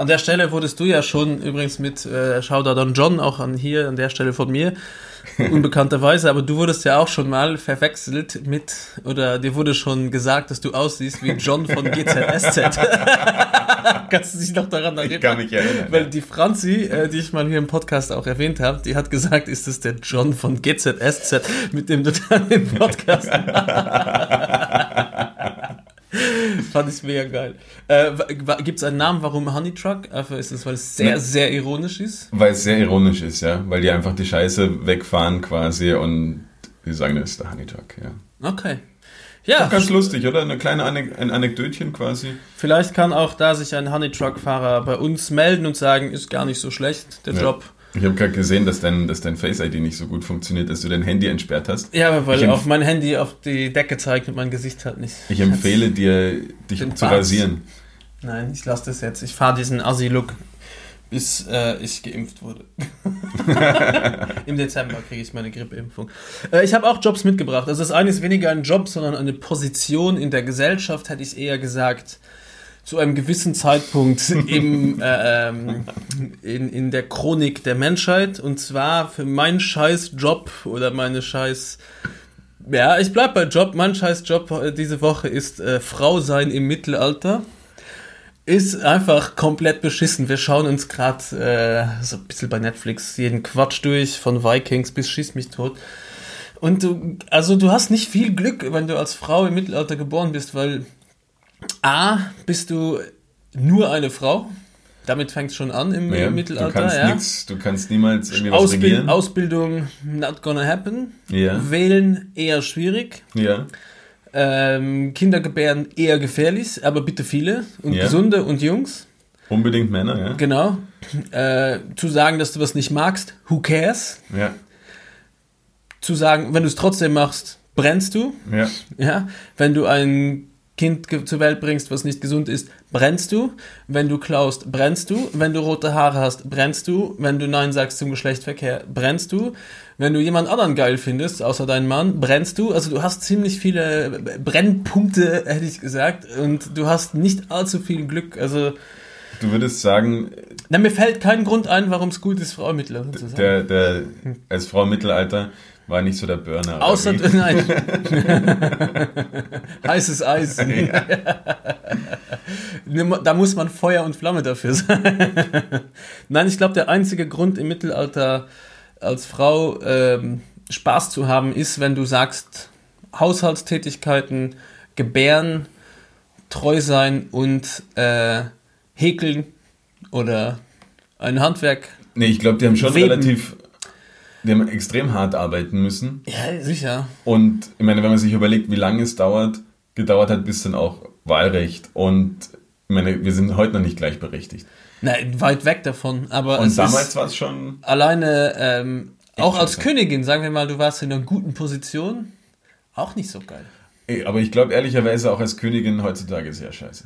An der Stelle wurdest du ja schon übrigens mit äh, Shoutout an John, auch an hier an der Stelle von mir, *laughs* unbekannterweise, aber du wurdest ja auch schon mal verwechselt mit, oder dir wurde schon gesagt, dass du aussiehst wie John von GZSZ. *laughs* Kannst du dich noch daran erinnern? Ich kann mich erinnern. Weil die Franzi, äh, die ich mal hier im Podcast auch erwähnt habe, die hat gesagt, ist das der John von GZSZ, mit dem du dann den Podcast *laughs* *laughs* Fand ich mega geil. Äh, Gibt es einen Namen, warum Honey Truck? Einfach ist es, weil es sehr, Ne. sehr ironisch ist? Weil es sehr ironisch ist, ja. Weil die einfach die Scheiße wegfahren quasi und die sagen, das ist der Honey Truck, ja. Okay. Ja, Ganz lustig, oder? Eine kleine Anek ein Anekdötchen quasi. vielleicht kann auch da sich ein Honey Truck-Fahrer bei uns melden und sagen, ist gar nicht so schlecht, der Ja. Job. Ich habe gerade gesehen, dass dein, dass dein Face-ID nicht so gut funktioniert, dass du dein Handy entsperrt hast. Ja, aber weil auf mein Handy auf die Decke zeigt und mein Gesicht halt nicht. Ich empfehle dir, dich zu Bart. rasieren. Nein, ich lasse das jetzt. Ich fahre diesen Assi-Look, bis äh, ich geimpft wurde. *laughs* *laughs* Im Dezember kriege ich meine Grippeimpfung. Äh, ich habe auch Jobs mitgebracht. Also das eine ist weniger ein Job, sondern eine Position in der Gesellschaft, hätte ich eher gesagt. Zu einem gewissen Zeitpunkt *laughs* im, äh, ähm, in, in der Chronik der Menschheit. Und zwar für meinen scheiß Job oder meine scheiß ja, ich bleib bei Job. Mein scheiß Job äh, diese Woche ist äh, Frau sein im Mittelalter. Ist einfach komplett beschissen. Wir schauen uns gerade äh, so ein bisschen bei Netflix jeden Quatsch durch, von Vikings bis Schieß mich tot. Und du, also du hast nicht viel Glück, wenn du als Frau im Mittelalter geboren bist, weil A, bist du nur eine Frau. Damit fängt es schon an im, Ja, im du, Mittelalter. kannst ja. nix, du kannst niemals irgendwie was Ausbild regieren. Ausbildung not gonna happen. Ja. Wählen eher schwierig. ja. Ähm, Kinder gebären eher gefährlich, aber bitte viele und Ja. gesunde und Jungs. Unbedingt Männer, ja. Genau. Äh, zu sagen, dass du was nicht magst, who cares? Ja. Zu sagen, wenn du es trotzdem machst, brennst du. Ja. Ja. Wenn du ein Kind zur Welt bringst, was nicht gesund ist, brennst du. Wenn du klaust, brennst du. Wenn du rote Haare hast, brennst du. Wenn du Nein sagst zum Geschlechtsverkehr, brennst du. Wenn du jemand anderen geil findest, außer deinen Mann, brennst du. Also du hast ziemlich viele Brennpunkte, hätte ich gesagt. Und du hast nicht allzu viel Glück. Also, Du würdest sagen, na, mir fällt kein Grund ein, warum es gut ist, Frau im Mittelalter zu sein. der, der als Frau im Mittelalter war nicht so der Burner. Außer, nein. *laughs* Heißes Eis. *laughs* Da muss man Feuer und Flamme dafür sein. *laughs* Nein, ich glaube, der einzige Grund im Mittelalter als Frau ähm, Spaß zu haben, ist, wenn du sagst, Haushaltstätigkeiten, gebären, treu sein und äh, häkeln oder ein Handwerk. Nee, ich glaube, die haben schon Weben. relativ, die haben extrem hart arbeiten müssen. Ja, sicher. Und ich meine, wenn man sich überlegt, wie lange es dauert, gedauert hat, bis dann auch Wahlrecht. Und ich meine, wir sind heute noch nicht gleichberechtigt. Nein, weit weg davon. Aber Und damals war es schon. alleine ähm, Auch als. Königin, sagen wir mal, du warst in einer guten Position, auch nicht so geil. Ey, aber ich glaube ehrlicherweise auch als Königin heutzutage sehr scheiße.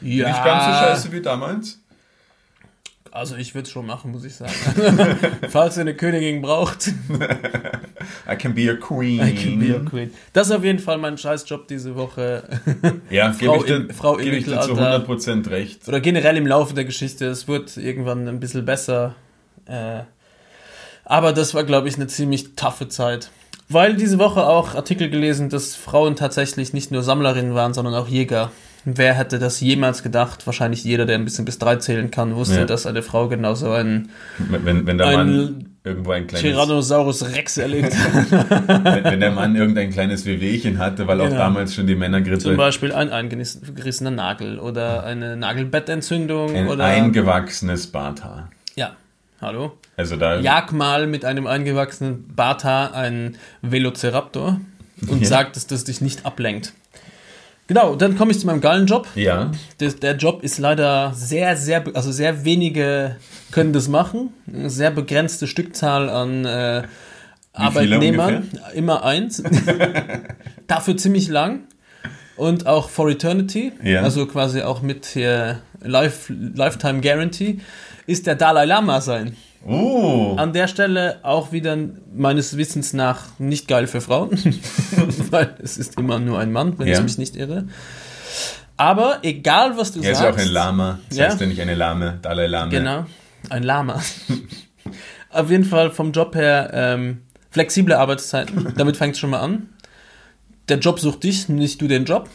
Ja, Nicht ganz so scheiße wie damals. Also ich würde es schon machen, muss ich sagen. *laughs* Falls ihr eine Königin braucht, *laughs* I can be a queen. I can be a queen. Das ist auf jeden Fall mein Scheißjob diese Woche. *laughs* Ja, Frau gebe ich dir, Frau im gebe ich dir zu Mittelalter. 100% recht. Oder generell im Laufe der Geschichte. Es wird irgendwann ein bisschen besser. Äh, aber das war, glaube ich, eine ziemlich taffe Zeit. Weil diese Woche auch Artikel gelesen, dass Frauen tatsächlich nicht nur Sammlerinnen waren, sondern auch Jäger. Wer hätte das jemals gedacht? Wahrscheinlich jeder, der ein bisschen bis drei zählen kann, wusste, Ja. dass eine Frau genauso einen Wenn, wenn der Ein Mann irgendwo ein kleines, Tyrannosaurus Rex erlebt *laughs* wenn, wenn der Mann irgendein kleines Wehwehchen hatte, weil auch Genau. damals schon die Zum Männergrippe Beispiel ein eingerissener Nagel oder eine Nagelbettentzündung ein oder. eingewachsenes Barthaar. ja, hallo. Also da Jag mal mit einem eingewachsenen Barthaar einen Velociraptor und Ja. sagt, dass das dich nicht ablenkt. Genau, dann komme ich zu meinem geilen Job. ja, Der, der Job ist leider sehr, sehr, also sehr wenige können das machen. Eine sehr begrenzte Stückzahl an äh, Arbeitnehmern. Immer eins. *laughs* Dafür ziemlich lang. Und auch for eternity, Ja. also quasi auch mit hier Life, Lifetime Guarantee, ist der Dalai Lama sein. Oh, An der Stelle auch wieder meines Wissens nach nicht geil für Frauen, *laughs* weil es ist immer nur ein Mann, wenn Ja. ich mich nicht irre. Aber egal, was du er ist sagst. ja auch ein Lama. Das Ja. heißt ja nicht eine Lame, Dalai Lama. Genau, ein Lama. Auf jeden Fall vom Job her ähm, flexible Arbeitszeiten. Damit fängt es schon mal an. Der Job sucht dich, nicht du den Job.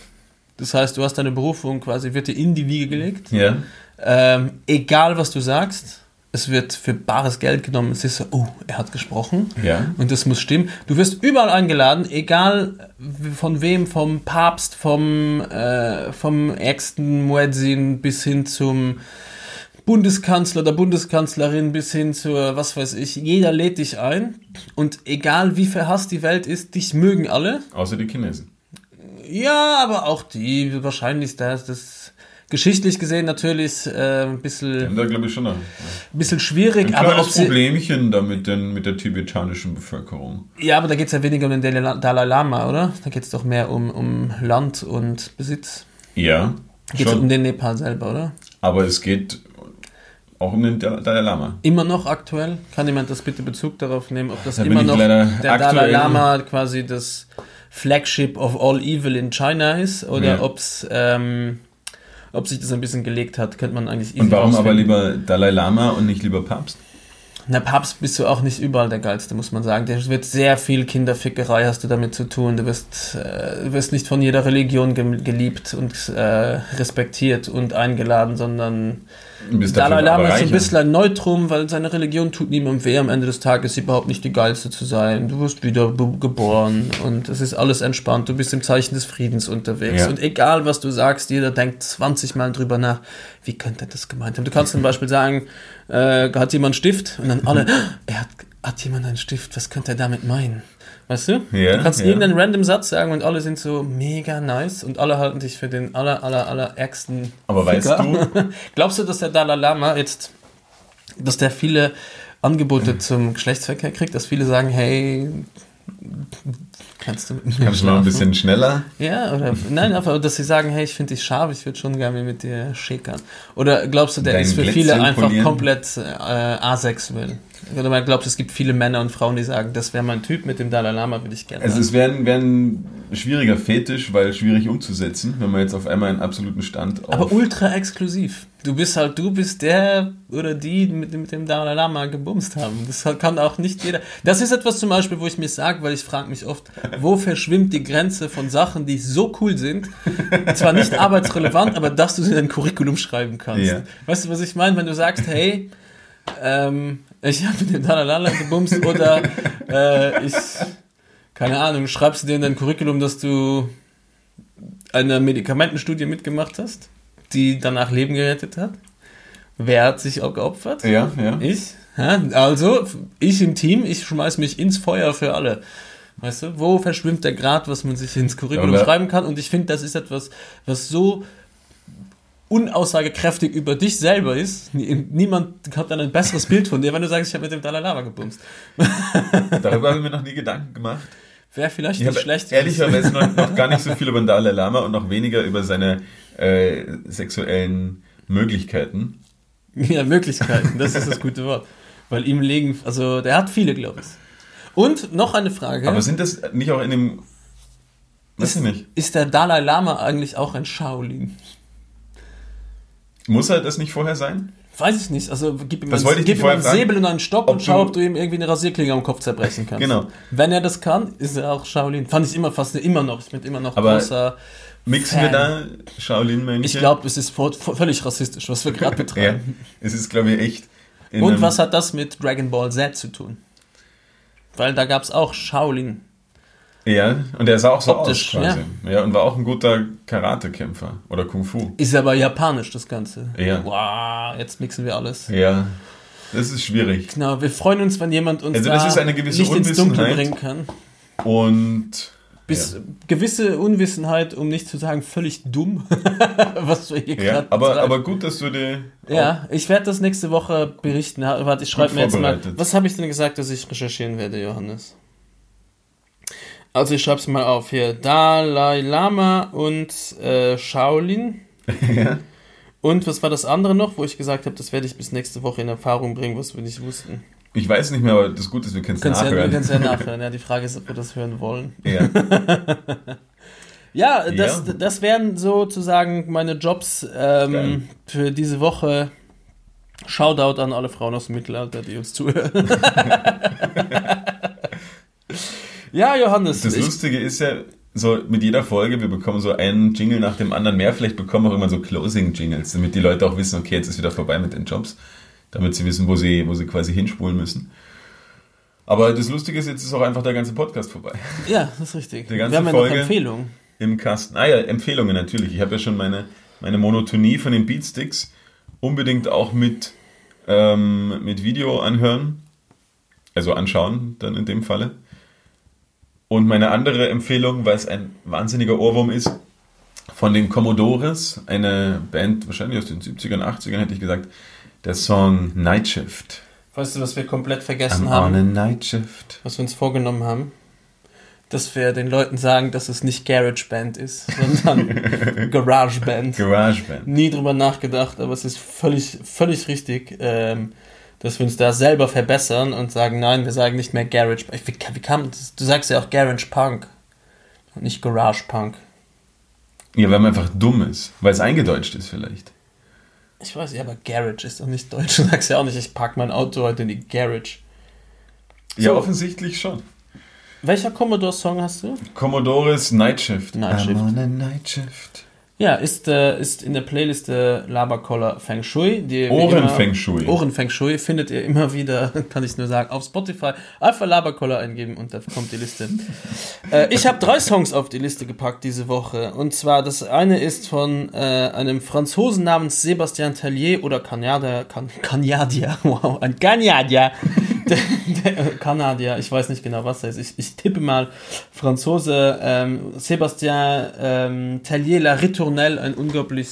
Das heißt, du hast deine Berufung quasi, wird dir in die Wiege gelegt. Ja, Ähm, egal, was du sagst, es wird für bares Geld genommen. Es ist so, oh, er hat gesprochen. ja. Und das muss stimmen. Du wirst überall eingeladen, egal von wem, vom Papst, vom, äh, vom ärgsten Muezzin bis hin zum Bundeskanzler, der Bundeskanzlerin bis hin zur, was weiß ich, jeder lädt dich ein. Und egal wie verhasst die Welt ist, dich mögen alle. Außer die Chinesen. Ja, aber auch die, wahrscheinlich, ist das geschichtlich gesehen natürlich äh, ein bisschen, Da glaube ich schon noch. bisschen schwierig. Ein aber ob sie, Problemchen da mit, den, mit der tibetanischen Bevölkerung. Ja, aber da geht es ja weniger um den Dalai Lama, oder? Da geht es doch mehr um, um Land und Besitz. Ja, Geht es um den Nepal selber, oder? aber es geht auch um den Dal- Dalai Lama. Immer noch aktuell? Kann jemand das bitte Bezug darauf nehmen, ob das Da immer noch der Dalai Lama quasi das Flagship of all evil in China ist oder Ja. ob's, ähm, ob sich das ein bisschen gelegt hat, könnte man eigentlich easy Und warum aber rausfinden. lieber Dalai Lama und nicht lieber Papst? Na, Papst bist du auch nicht überall der Geilste, muss man sagen. Der wird sehr viel Kinderfickerei hast du damit zu tun. Du wirst, äh, du wirst nicht von jeder Religion geliebt und äh, respektiert und eingeladen, sondern Dalai Lama ist so ein bisschen ein Neutrum, weil seine Religion tut niemandem weh. Am Ende des Tages überhaupt nicht die Geilste zu sein. Du wirst wieder geboren und es ist alles entspannt. Du bist im Zeichen des Friedens unterwegs. Ja. Und egal, was du sagst, jeder denkt 20 Mal drüber nach, wie könnte er das gemeint haben. Du kannst zum Beispiel sagen, äh, hat jemand einen Stift? Und dann alle, *gasps* er hat, hat jemand einen Stift, was könnte er damit meinen? Weißt du? Ja, du kannst ja. irgendeinen random Satz sagen und alle sind so mega nice und alle halten dich für den aller, aller, aller ärgsten Aber weißt Ficker. du, *laughs* Glaubst du, dass der Dalai Lama jetzt, dass der viele Angebote zum Geschlechtsverkehr kriegt, dass viele sagen, hey, kannst du mit mir kannst du mal ein bisschen schneller? Ja, oder nein, *laughs* aber dass sie sagen, hey, ich finde dich scharf, ich würde schon gerne mit dir schäkern. Oder glaubst du, der Dein ist für Glitz viele einfach imponieren? komplett äh, asexuell? Oder man glaubst, es gibt viele Männer und Frauen, die sagen, das wäre mein Typ, mit dem Dalai Lama würde ich gerne. Also es wäre ein, wär ein schwieriger Fetisch, weil schwierig umzusetzen, wenn man jetzt auf einmal einen absoluten Stand auf... aber ultra exklusiv. Du bist halt, du bist der oder die mit, dem- mit dem Dalai Lama gebumst haben. Das kann auch nicht jeder. Das ist etwas zum Beispiel, wo ich mir sage, weil ich frage mich oft, wo verschwimmt die Grenze von Sachen, die so cool sind, zwar nicht arbeitsrelevant, aber dass du sie in ein Curriculum schreiben kannst. Ja. Weißt du, was ich meine? Wenn du sagst, hey, ähm, ich habe mit dem Dalai Lama gebumst oder äh, ich, keine Ahnung, schreibst du dir in dein Curriculum, dass du eine Medikamentenstudie mitgemacht hast, die danach Leben gerettet hat? Wer hat sich auch geopfert? ja, ja. Ich? Ja, also, ich im Team, ich schmeiß mich ins Feuer für alle. Weißt du, wo verschwimmt der Grad, was man sich ins Curriculum Aber- schreiben kann? Und ich finde, das ist etwas, was so unaussagekräftig über dich selber ist. Nie- Niemand hat dann ein besseres Bild von dir, wenn du sagst, ich habe mit dem Dalai Lama gebumst. *laughs* Darüber habe ich mir noch nie Gedanken gemacht. Wäre vielleicht Ich nicht schlecht. ehrlicherweise noch, noch gar nicht so *laughs* viel über den Dalai Lama und noch weniger über seine äh, sexuellen Möglichkeiten. Ja, Möglichkeiten, das ist das gute Wort. Weil ihm liegen, also der hat viele, glaube ich. Und noch eine Frage. Aber sind das nicht auch in dem... Weiß ich nicht. ist der Dalai Lama eigentlich auch ein Shaolin? Muss er das nicht vorher sein? Weiß ich nicht. Also gib ihm, Das einen, gib ihm einen fragen, Säbel und einen Stock und schau, ob du ihm irgendwie eine Rasierklinge am Kopf zerbrechen kannst. Genau. Wenn er das kann, ist er auch Shaolin. Fand ich immer fast immer noch. Ich bin immer noch Aber großer. Mixen Fan. wir da Shaolin-Mönche? Ich glaube, es ist vo- vo- völlig rassistisch, was wir *laughs* gerade Ja, betreiben. es ist, glaube ich, echt... Und was hat das mit Dragon Ball Z zu tun? Weil da gab es auch Shaolin. Ja, und er sah auch so Optisch, aus quasi. Ja. und war auch ein guter Karatekämpfer oder Kung Fu. Ist aber japanisch, das Ganze. Ja. Wow, jetzt mixen wir alles. Ja, das ist schwierig. Genau, wir freuen uns, wenn jemand uns Also da das ist eine gewisse Licht ins Dunkel bringen kann. Und Bis Ja. gewisse Unwissenheit, um nicht zu sagen völlig dumm, *laughs* was wir hier ja, gerade aber, aber gut, dass du dir Ja, ich werde das nächste Woche berichten. Warte, ich schreibe mir jetzt mal. Was habe ich denn gesagt, dass ich recherchieren werde, Johannes? Also ich schreibe es mal auf hier. Dalai Lama und äh, Shaolin. *laughs* ja. Und was war das andere noch, wo ich gesagt habe, das werde ich bis nächste Woche in Erfahrung bringen, was wir nicht wussten. Ich weiß nicht mehr, aber das Gute ist, wir können es Kannst ja, wir nachhören. können ja *laughs* nachhören. Ja, die Frage ist, ob wir das hören wollen. Ja. *laughs* Ja, das, Ja. das wären sozusagen meine Jobs ähm, für diese Woche. Shoutout an alle Frauen aus dem Mittelalter, die uns zuhören. Ja, Johannes. Das Lustige ist ja, so mit jeder Folge, wir bekommen so einen Jingle nach dem anderen mehr. Vielleicht bekommen wir auch immer so Closing-Jingles, damit die Leute auch wissen, okay, jetzt ist wieder vorbei mit den Jobs. Damit sie wissen, wo sie, wo sie quasi hinspulen müssen. Aber das Lustige ist, jetzt ist auch einfach der ganze Podcast vorbei. ja, das ist richtig. Die ganze Wir haben ja Folge- noch Empfehlungen. Im Kasten. Ah ja, Empfehlungen natürlich. Ich habe ja schon meine, meine Monotonie von den Beatsticks unbedingt auch mit, ähm, mit Video anhören. Also anschauen, dann in dem Falle. Und meine andere Empfehlung, weil es ein wahnsinniger Ohrwurm ist, von den Commodores, eine Band wahrscheinlich aus den 70ern, 80ern hätte ich gesagt, der Song Night Shift. Weißt du, was wir komplett vergessen I'm haben? on a night shift. was wir uns vorgenommen haben, dass wir den Leuten sagen, dass es nicht Garage Band ist, sondern *laughs* Garage Band. Garage Band. Nie drüber nachgedacht, aber es ist völlig, völlig richtig, ähm, dass wir uns da selber verbessern und sagen, nein, wir sagen nicht mehr Garage Band. Wie, wie kam? Du sagst ja auch Garage Punk und nicht Garage Punk. Ja, weil man einfach dumm ist. Weil es eingedeutscht ist vielleicht. Ich weiß, ja, aber Garage ist doch nicht deutsch. *laughs* Du sagst ja auch nicht, ich park mein Auto heute in die Garage. Ja, So. offensichtlich schon. Welcher Commodore-Song hast du? Commodores Night Shift. Night Shift. I'm on a night shift. Ja, ist, äh, ist in der Playlist der Laberkoller Feng Shui. Die, Ohren immer- Feng Shui. Ohren Feng Shui findet ihr immer wieder, *laughs* kann ich nur sagen, auf Spotify. Einfach Laberkoller eingeben und da kommt die Liste. *laughs* äh, ich habe drei Songs auf die Liste gepackt diese Woche. Und zwar, das eine ist von äh, einem Franzosen namens Sebastian Tellier oder Kanadier, kan Kanadier, wow, ein Kanadier. *laughs* der, der, Kanadier, ich weiß nicht genau, was er ist. Ich, ich tippe mal Franzose ähm, Sébastien ähm, Tellier La Ritournelle, ein unglaublich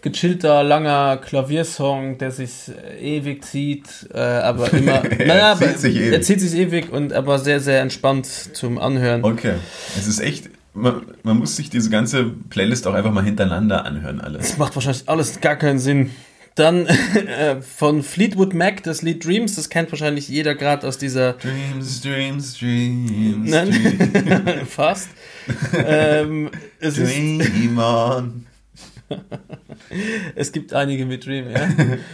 gechillter, langer Klaviersong, der sich ewig zieht, äh, aber *laughs* immer. naja, zieht aber sich ewig. er zieht sich ewig und aber sehr, sehr entspannt zum Anhören. Okay. Es ist echt, man, man muss sich diese ganze Playlist auch einfach mal hintereinander anhören, alles. Das macht wahrscheinlich alles gar keinen Sinn. Dann *laughs* äh, von Fleetwood Mac, das Lied Dreams, das kennt wahrscheinlich jeder gerade aus dieser Dreams, Dreams, Dreams, Nein. Dreams, *laughs* Fast. ähm, es, ist, Dream on. *laughs* es gibt einige mit Dream, ja.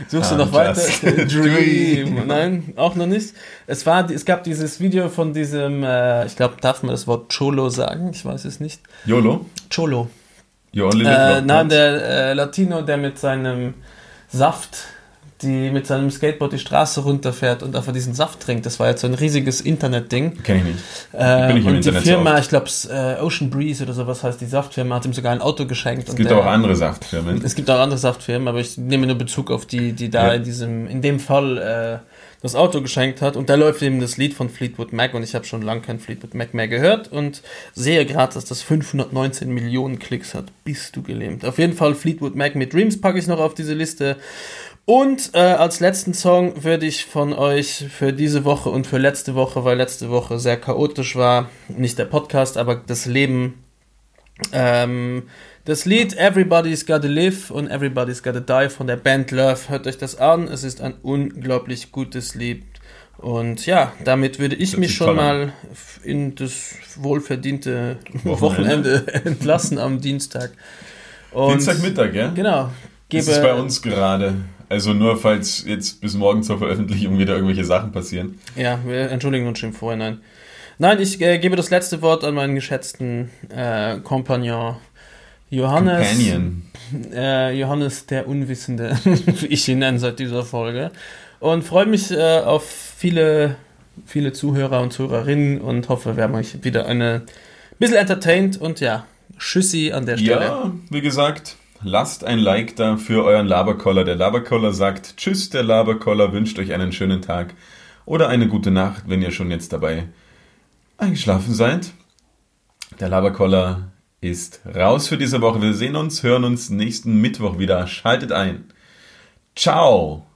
Suchst du noch weiter? dream. Nein, auch noch nicht. Es, war, es gab dieses Video von diesem, äh, ich glaube, darf man das Wort Cholo sagen? Ich weiß es nicht. YOLO? Cholo. You only live Äh, nein, der äh, Latino, der mit seinem Saft die mit seinem Skateboard die Straße runterfährt und einfach diesen Saft trinkt. Das war jetzt so ein riesiges Internetding. Kenn ich nicht. Äh, bin ich im und die Internet so Firma, oft. ich glaube, äh, Ocean Breeze oder sowas heißt die Saftfirma, hat ihm sogar ein Auto geschenkt. Es gibt auch andere Saftfirmen. Es gibt auch andere Saftfirmen, aber ich nehme nur Bezug auf die, die da Ja. in diesem, in dem Fall äh, das Auto geschenkt hat. Und da läuft eben das Lied von Fleetwood Mac und ich habe schon lange kein Fleetwood Mac mehr gehört und sehe gerade, dass das 519 Millionen Klicks hat. Bist du gelähmt. Auf jeden Fall Fleetwood Mac mit Dreams packe ich noch auf diese Liste. Und äh, als letzten Song würde ich von euch für diese Woche und für letzte Woche, weil letzte Woche sehr chaotisch war, nicht der Podcast, aber das Leben ähm, das Lied Everybody's Gotta Live und Everybody's Gotta Die von der Band Love. Hört euch das an. Es ist ein unglaublich gutes Lied. Und ja, damit würde ich mich schon mal in das wohlverdiente Wochenende. Wochenende *laughs* entlassen am Dienstag. Und Dienstagmittag, ja? Genau. Das ist bei uns gerade. Also nur falls jetzt bis morgen zur Veröffentlichung wieder irgendwelche Sachen passieren. Ja, wir entschuldigen uns schon im Vorhinein. Nein, ich äh, gebe das letzte Wort an meinen geschätzten äh, Kompagnon Johannes. Companion. *laughs* Äh, Johannes der Unwissende, *laughs* wie ich ihn nenne seit dieser Folge. Und freue mich äh, auf viele, viele Zuhörer und Zuhörerinnen und hoffe, wir haben euch wieder eine bisschen entertained und ja, Tschüssi an der Stelle. Ja, wie gesagt, lasst ein Like da für euren Laberkoller. Der Laberkoller sagt Tschüss, der Laberkoller wünscht euch einen schönen Tag oder eine gute Nacht, wenn ihr schon jetzt dabei eingeschlafen seid. Der Laberkoller ist raus für diese Woche. Wir sehen uns, hören uns nächsten Mittwoch wieder. Schaltet ein. Ciao.